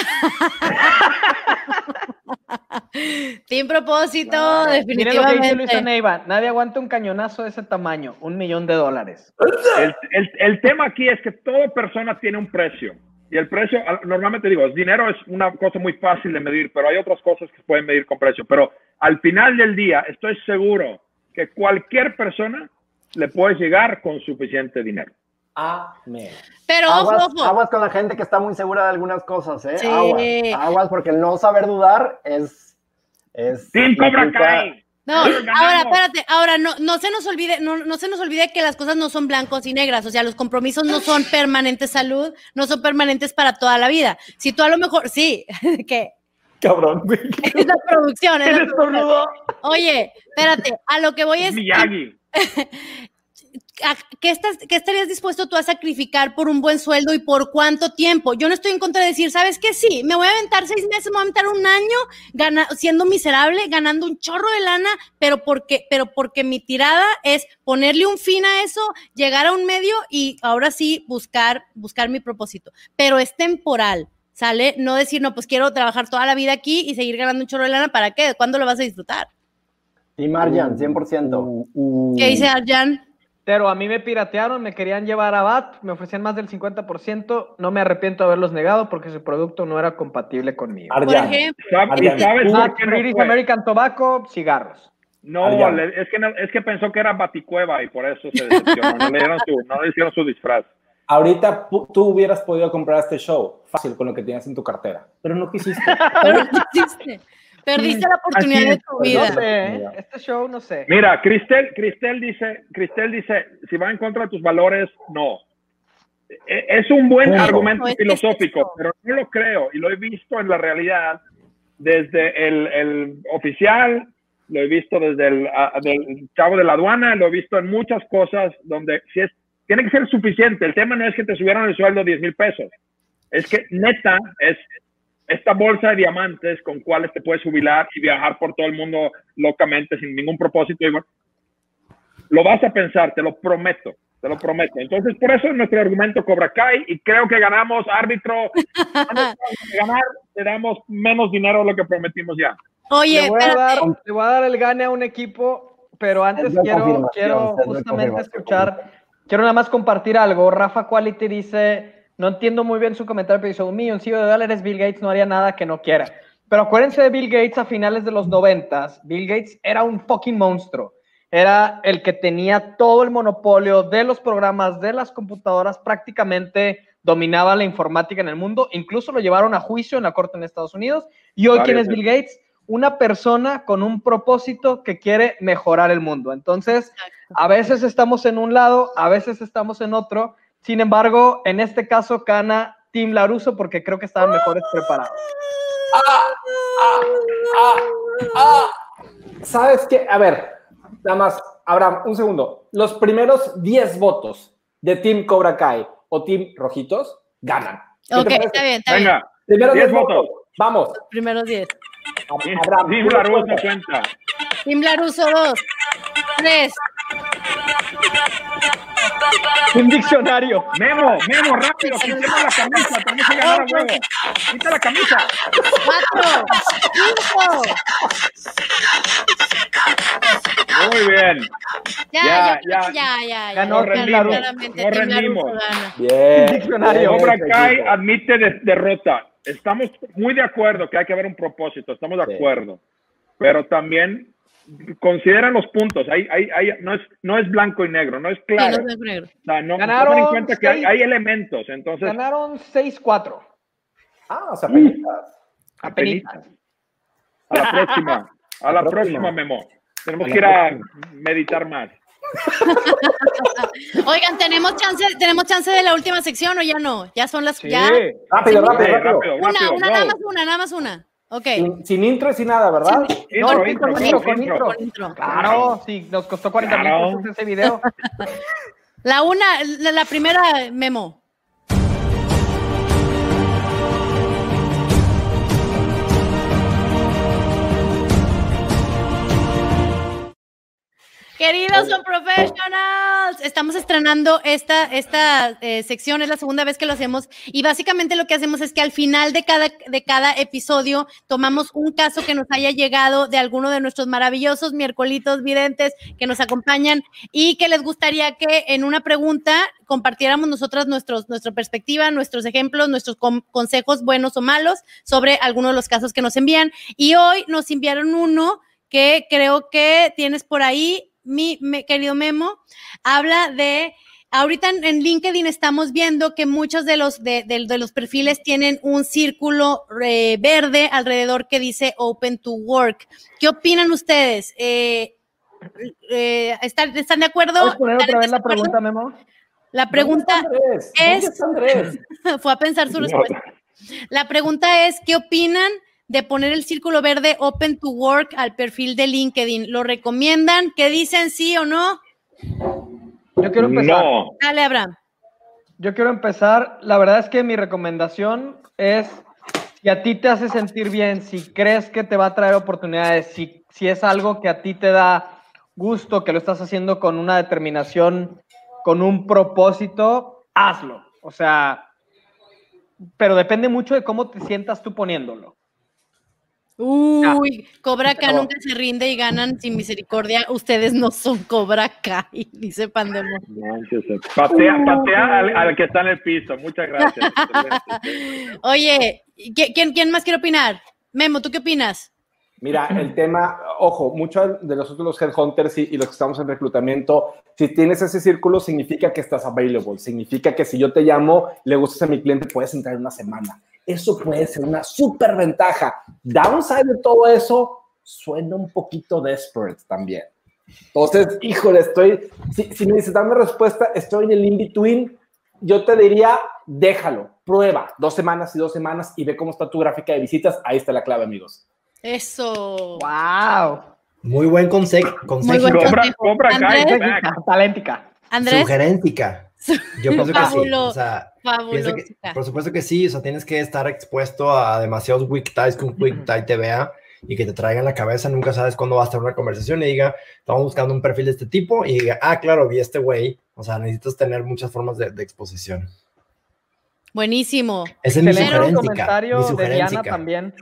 Team propósito, Miren lo que definitivamente. dice Luisa Neiva. Nadie aguanta un cañonazo de ese tamaño. Un millón de dólares. El, el- el tema aquí es que toda persona tiene un precio. Y el precio, al- normalmente digo, el dinero es una cosa muy fácil de medir, pero hay otras cosas que se pueden medir con precio. Pero al final del día, estoy seguro que cualquier persona le puede llegar con suficiente dinero. Amén. Pero ojo, Aguas, ojo. aguas con la gente que está muy segura de algunas cosas, ¿eh? Sí. Aguas, aguas, porque el no saber dudar es... es ¡Team Cobra Kai! No, ahora, espérate, ahora no, no se nos olvide, no, no se nos olvide que las cosas no son blancos y negras, o sea, los compromisos no son permanentes salud, no son permanentes para toda la vida. Si tú a lo mejor, sí, *laughs* que Cabrón, güey. es la producción, es ¿Quién la producción. Oye, espérate, a lo que voy es, Miyagi. *laughs* ¿a ¿qué, estás, ¿qué estarías dispuesto tú a sacrificar por un buen sueldo y por cuánto tiempo? Yo no estoy en contra de decir, ¿sabes qué? Sí, me voy a aventar seis meses, me voy a aventar un año gana- siendo miserable, ganando un chorro de lana, pero porque, pero porque mi tirada es ponerle un fin a eso, llegar a un medio y ahora sí buscar, buscar mi propósito. Pero es temporal. ¿Sale? No decir, no, pues quiero trabajar toda la vida aquí y seguir ganando un chorro de lana, ¿para qué? ¿Cuándo lo vas a disfrutar? Team Arjan, 100%. ¿Qué dice Arjan? Pero a mí me piratearon, me querían llevar a BAT, me ofrecían más del 50%. No me arrepiento de haberlos negado porque su producto no era compatible conmigo. Por Arjan. ejemplo, ¿Sab- ¿Y Ariane. sabes por qué no? American Tobacco, cigarros. No, le- es que, no- es que pensó que era Baticueva y por eso se decepcionó. No le, dieron su, no le hicieron su disfraz. Ahorita tú hubieras podido comprar este show fácil con lo que tienes en tu cartera, pero no quisiste. pero perdiste, perdiste la oportunidad de tu pues, No vida. sé, ¿eh? este show no sé. Mira, Cristel, Cristel dice, Cristel dice, si va en contra de tus valores, no. E- Es un buen argumento No, es filosófico, pero no lo creo y lo he visto en la realidad desde el, el oficial, lo he visto desde el a- del chavo de la aduana, lo he visto en muchas cosas donde si es, tiene que ser suficiente. El tema no es que te subieran el sueldo 10 mil pesos, es que neta es esta bolsa de diamantes con cuales te puedes jubilar y viajar por todo el mundo locamente sin ningún propósito. Y bueno, lo vas a pensar, te lo prometo, te lo prometo. Entonces, por eso es nuestro argumento Cobra Kai y creo que ganamos árbitro. *laughs* Ganar, te damos menos dinero de lo que prometimos ya. Oye, le, voy a dar, le voy a dar el gane a un equipo, pero antes quiero, quiero justamente escuchar, quiero nada más compartir algo. Rafa Quality dice, no entiendo muy bien su comentario, pero dice, un milloncillo de dólares, Bill Gates no haría nada que no quiera. Pero acuérdense de Bill Gates a finales de los noventas. Bill Gates era un fucking monstruo. Era el que tenía todo el monopolio de los programas, de las computadoras, prácticamente dominaba la informática en el mundo. Incluso lo llevaron a juicio en la corte en Estados Unidos. Y hoy, ¿quién es Bill Gates? Una persona con un propósito que quiere mejorar el mundo. Entonces, a veces estamos en un lado, a veces estamos en otro. Sin embargo, en este caso, gana Team Laruso porque creo que estaban mejores preparados. Ah, ¿Sabes qué? A ver, nada más, Abraham, un segundo. Los primeros 10 votos de Team Cobra Kai o Team Rojitos ganan. ¿Qué te Ok, está bien, está bien. Venga, Primeros 10 10 votos. votos. Vamos. Primeros 10. Abraham, Team Laruso cuenta. cuenta. Team Laruso 2, 3, Un diccionario. Memo, Memo, rápido, quitemos la camisa, tenemos que ganar a huevo. Quita la camisa. 4, 5. Muy bien. Ya, Ya, ya, ya. ya, ya. Ganó claramente, No rendimos. Bien. Diccionario. Cobra Bien, Kai admite de- derrota. Estamos muy de acuerdo que hay que haber un propósito, estamos de Sí. acuerdo. Pero también consideran los puntos. Hay, hay, hay- no, es, no es blanco y negro, no es Sí, claro. no es blanco y negro. O sea, no, Ganaron tomen en cuenta que hay, seis. hay elementos. Entonces, Ganaron 6-4. Ah, o sea, penitas. apenitas. A la próxima. *laughs* A la La próxima. próxima, Memo. Tenemos que ir a próxima. meditar más. *laughs* Oigan, ¿tenemos chance, ¿tenemos chance de la última sección o ya no? Ya son las. Sí. Ya. Rápido, Sí, rápido, rápido. rápido, Una, rápido, una, nada más una, nada más una. Ok. Sin, sin intro y sin nada, ¿verdad? Intro, No, intro, con intro, intro, con intro. Con intro. Claro, sí, nos costó 40 mil Claro. pesos ese video. *laughs* La una, la, la primera memo. Queridos son professionals, estamos estrenando esta, esta eh, sección, es la segunda vez que lo hacemos y básicamente lo que hacemos es que al final de cada, de cada episodio tomamos un caso que nos haya llegado de alguno de nuestros maravillosos miércolitos videntes que nos acompañan y que les gustaría que en una pregunta compartiéramos nosotras nuestros, nuestra perspectiva, nuestros ejemplos, nuestros consejos buenos o malos sobre algunos de los casos que nos envían. Y hoy nos enviaron uno que creo que tienes por ahí mi, querido Memo, habla de ahorita en, LinkedIn estamos viendo que muchos de los, de, los perfiles tienen un círculo eh, verde alrededor que dice Open to Work. ¿Qué opinan ustedes? Eh, eh, ¿están, de acuerdo? ¿Puedes poner otra vez la pregunta, Memo? La pregunta es... *laughs* fue a pensar su respuesta. La pregunta es, ¿qué opinan de poner el círculo verde Open to Work al perfil de LinkedIn. ¿Lo recomiendan? ¿Qué dicen sí o no? Yo quiero empezar. No. Dale, Abraham. Yo quiero empezar. La verdad es que mi recomendación es, si a ti te hace sentir bien, si crees que te va a traer oportunidades, si, si es algo que a ti te da gusto, que lo estás haciendo con una determinación, con un propósito, hazlo. O sea, pero depende mucho de cómo te sientas tú poniéndolo. Uy, Cobra K nunca se rinde y ganan sin misericordia. Ustedes no son Cobra K, *laughs* dice Pandemon. Patea, patea al, que está en el piso. Muchas gracias. *laughs* Oye, ¿quién, ¿quién más quiere opinar? Memo, ¿tú qué opinas? Mira, el tema, ojo, muchos de nosotros los headhunters y, y, los que estamos en reclutamiento, si tienes ese círculo, significa que estás available, significa que si yo te llamo, le gustas a mi cliente, puedes entrar en una semana. Eso puede ser una super ventaja. Downside de todo eso, suena un poquito desperate también. Entonces, híjole, estoy, si, si me dices, dame respuesta, estoy en el in-between, yo te diría, déjalo, prueba dos semanas y dos semanas y ve cómo está tu gráfica de visitas. Ahí está la clave, amigos. Eso. Wow. Muy buen consejo. Muy buen consejo. Compra, Taléntica. Andrés. Sugeréntica. Yo *laughs* pienso que sí. O sea, Fabuloso. por supuesto que sí. O sea, tienes que estar expuesto a demasiados weak ties que un weak tie te vea y que te traigan la cabeza. Nunca sabes cuándo va a estar una conversación y diga, estamos buscando un perfil de este tipo y diga, ah, claro, vi este güey. O sea, necesitas tener muchas formas de, exposición. Buenísimo. Ese es mi comentario de Diana también.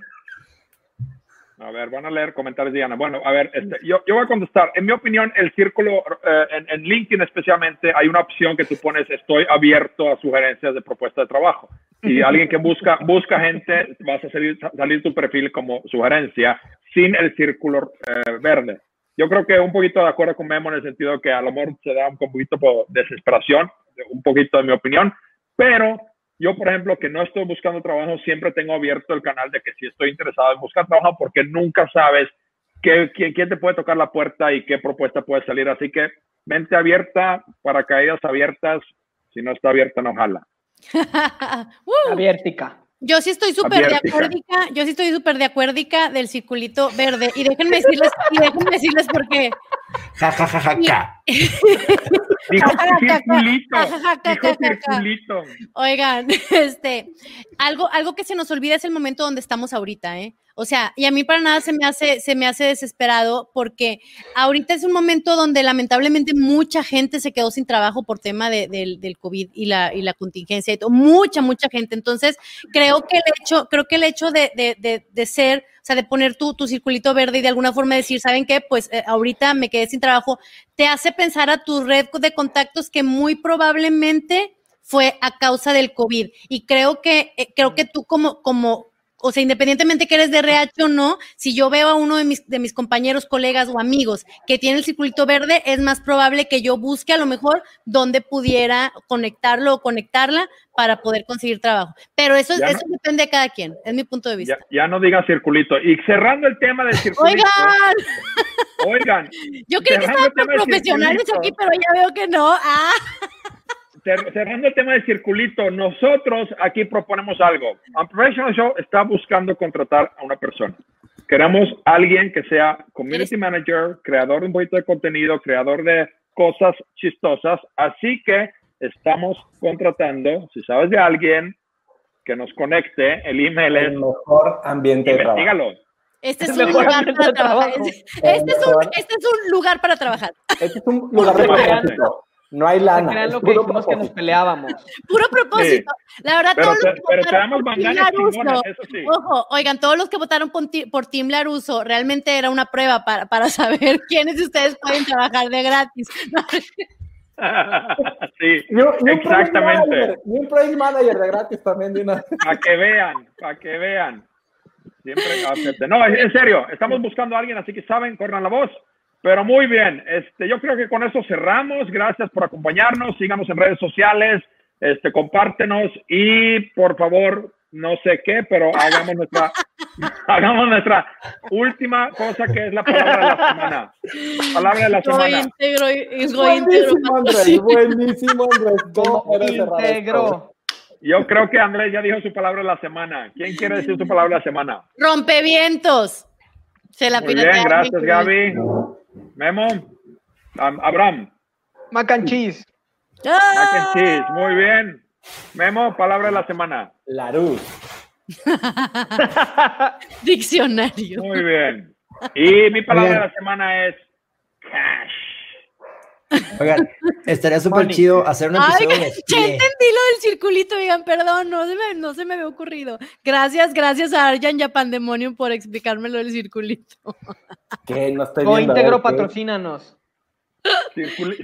A ver, van a leer comentarios, Diana. Bueno, a ver, este, yo, yo voy a contestar. En mi opinión, el círculo, eh, en, LinkedIn especialmente, hay una opción que tú pones, estoy abierto a sugerencias de propuesta de trabajo. Y *laughs* alguien que busca, busca gente, vas a salir, salir tu perfil como sugerencia sin el círculo eh, verde. Yo creo que un poquito de acuerdo con Memo en el sentido que a lo mejor se da un poquito de desesperación, un poquito de mi opinión, pero yo, por ejemplo, que no estoy buscando trabajo, siempre tengo abierto el canal de que si estoy interesado en buscar trabajo porque nunca sabes qué, quién, quién te puede tocar la puerta y qué propuesta puede salir. Así que mente abierta, para caídas abiertas. Si no está abierta, no jala. *laughs* uh. Abiertica. Yo sí estoy súper de acuérdica, yo sí estoy súper de acuérdica del circulito verde. Y déjenme decirles, y déjenme decirles por qué. Ja, *laughs* ja, ja, ja, ja. Dijo circulito, dijo circulito. Oigan, *laughs* este, algo, algo que se nos olvida es el momento donde estamos ahorita, ¿eh? O sea, y a mí para nada se me hace, se me hace desesperado porque ahorita es un momento donde lamentablemente mucha gente se quedó sin trabajo por tema de, del COVID y la, y la contingencia y todo. Mucha, mucha gente. Entonces, creo que el hecho, creo que el hecho de, de, de ser, sea, de poner tu, tu circulito verde y de alguna forma decir, ¿saben qué? Pues eh, ahorita me quedé sin trabajo, te hace pensar a tu red de contactos que muy probablemente fue a causa del COVID. Y creo que, eh, creo que tú como, como, o sea, independientemente que eres de RH o no, si yo veo a uno de mis, de mis compañeros, colegas o amigos que tiene el circulito verde, es más probable que yo busque a lo mejor dónde pudiera conectarlo o conectarla para poder conseguir trabajo. Pero eso, eso depende de cada quien, es mi punto de vista. Ya, no diga circulito. Y cerrando el tema del circulito. Oigan. Oigan. Yo creo que estaban profesionales aquí, pero ya veo que no. Ah cerrando el tema del circulito, nosotros aquí proponemos algo. Professional Show está buscando contratar a una persona. Queremos alguien que sea community manager, creador de un poquito de contenido, creador de cosas chistosas. Así que estamos contratando, si sabes de alguien que nos conecte, el email es... El mejor ambiente de trabajo. Este es El un lugar para trabajar. trabajo. *laughs* Este es, un, este es un lugar para trabajar. Este es un lugar de No hay lana. es lo que puro dijimos que nos propósito. peleábamos. *laughs* Puro propósito. La verdad, Pero, todos te- los que pero votaron por Team bandanas Laruso, sí. Ojo, oigan, todos los que votaron por, ti- por Team Laruso, realmente era una prueba para, para *laughs* saber quiénes de ustedes pueden trabajar de gratis. *laughs* sí, Y un, y un project exactamente. manager, y un project manager de gratis también de una. Para que vean, para que vean. Siempre. No, en serio, estamos buscando a alguien, así que saben, corran la voz. Pero muy bien, este, yo creo que con eso cerramos. Gracias por acompañarnos. Síganos en redes sociales, este, compártenos y por favor, no sé qué, pero hagamos nuestra, *laughs* hagamos nuestra última cosa que es la palabra de la semana. Palabra de la semana. íntegro. Buenísimo, Andrés. *laughs* Buenísimo, Andrés. Integro. Yo creo que Andrés ya dijo su palabra de la semana. ¿Quién quiere decir su palabra de la semana? Rompevientos. Se la Muy bien, gracias increíble. Gaby. Memo, Am- Abraham, Mac and cheese. mac and cheese, muy bien. Memo, palabra de la semana. Larus. *laughs* Diccionario. Muy bien. Y mi palabra de la semana es cash. Oigan, estaría súper chido hacer un Ay, episodio de *laughs* ya pie. entendí lo del circulito, digan, perdón, no se, me, no se me había ocurrido. Gracias, gracias a Arjan y a Pandemonium por explicarme lo del circulito. *laughs* Que no estoy Go viendo. íntegro, ¿eh? patrocínanos. Circulito,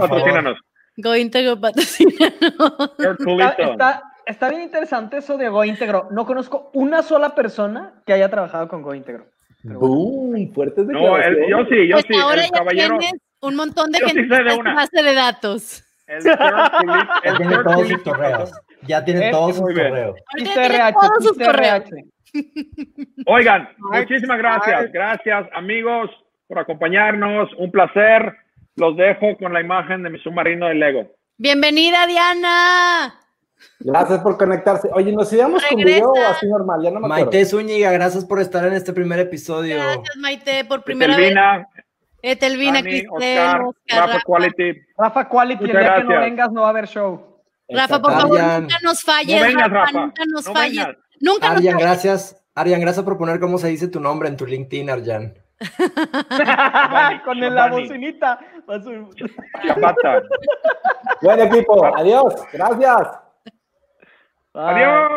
patrocínanos. Go Íntegro patrocina. Está, Circulito. está, está bien interesante eso de Go íntegro. No conozco una sola persona que haya trabajado con Go íntegro. Boom, fuertes No, el- yo sí, yo Pues sí, ahora el ya caballero. tienes un montón de Yo sí gente una. base de datos. El. Ya tiene todos sus correos. Ya tiene Eh, todos sus correos. Todos sus correos. Oigan, muchísimas gracias. Gracias, amigos, por acompañarnos. Un placer. Los dejo con la imagen de mi submarino de Lego. Bienvenida, Diana. Gracias por conectarse. Oye, ¿nos íbamos con video así normal? Ya no me acuerdo. Maite Zúñiga, gracias por estar en este primer episodio. Gracias, Maite, por primera vez. Etelvina, Cristel, Oscar, Oscar, Rafa Rafa. Quality. Rafa Quality, el día que no vengas no va a haber show. Rafa, por favor, nunca nos falles, No vengas, Rafa, Rafa. nunca nos No falles. vengas. Nunca nos Arjan, falles. gracias. Arjan, gracias por poner cómo se dice tu nombre en tu LinkedIn, Arjan. Con el- la bocinita. Buen equipo. Adiós. Gracias. Bye. Adiós.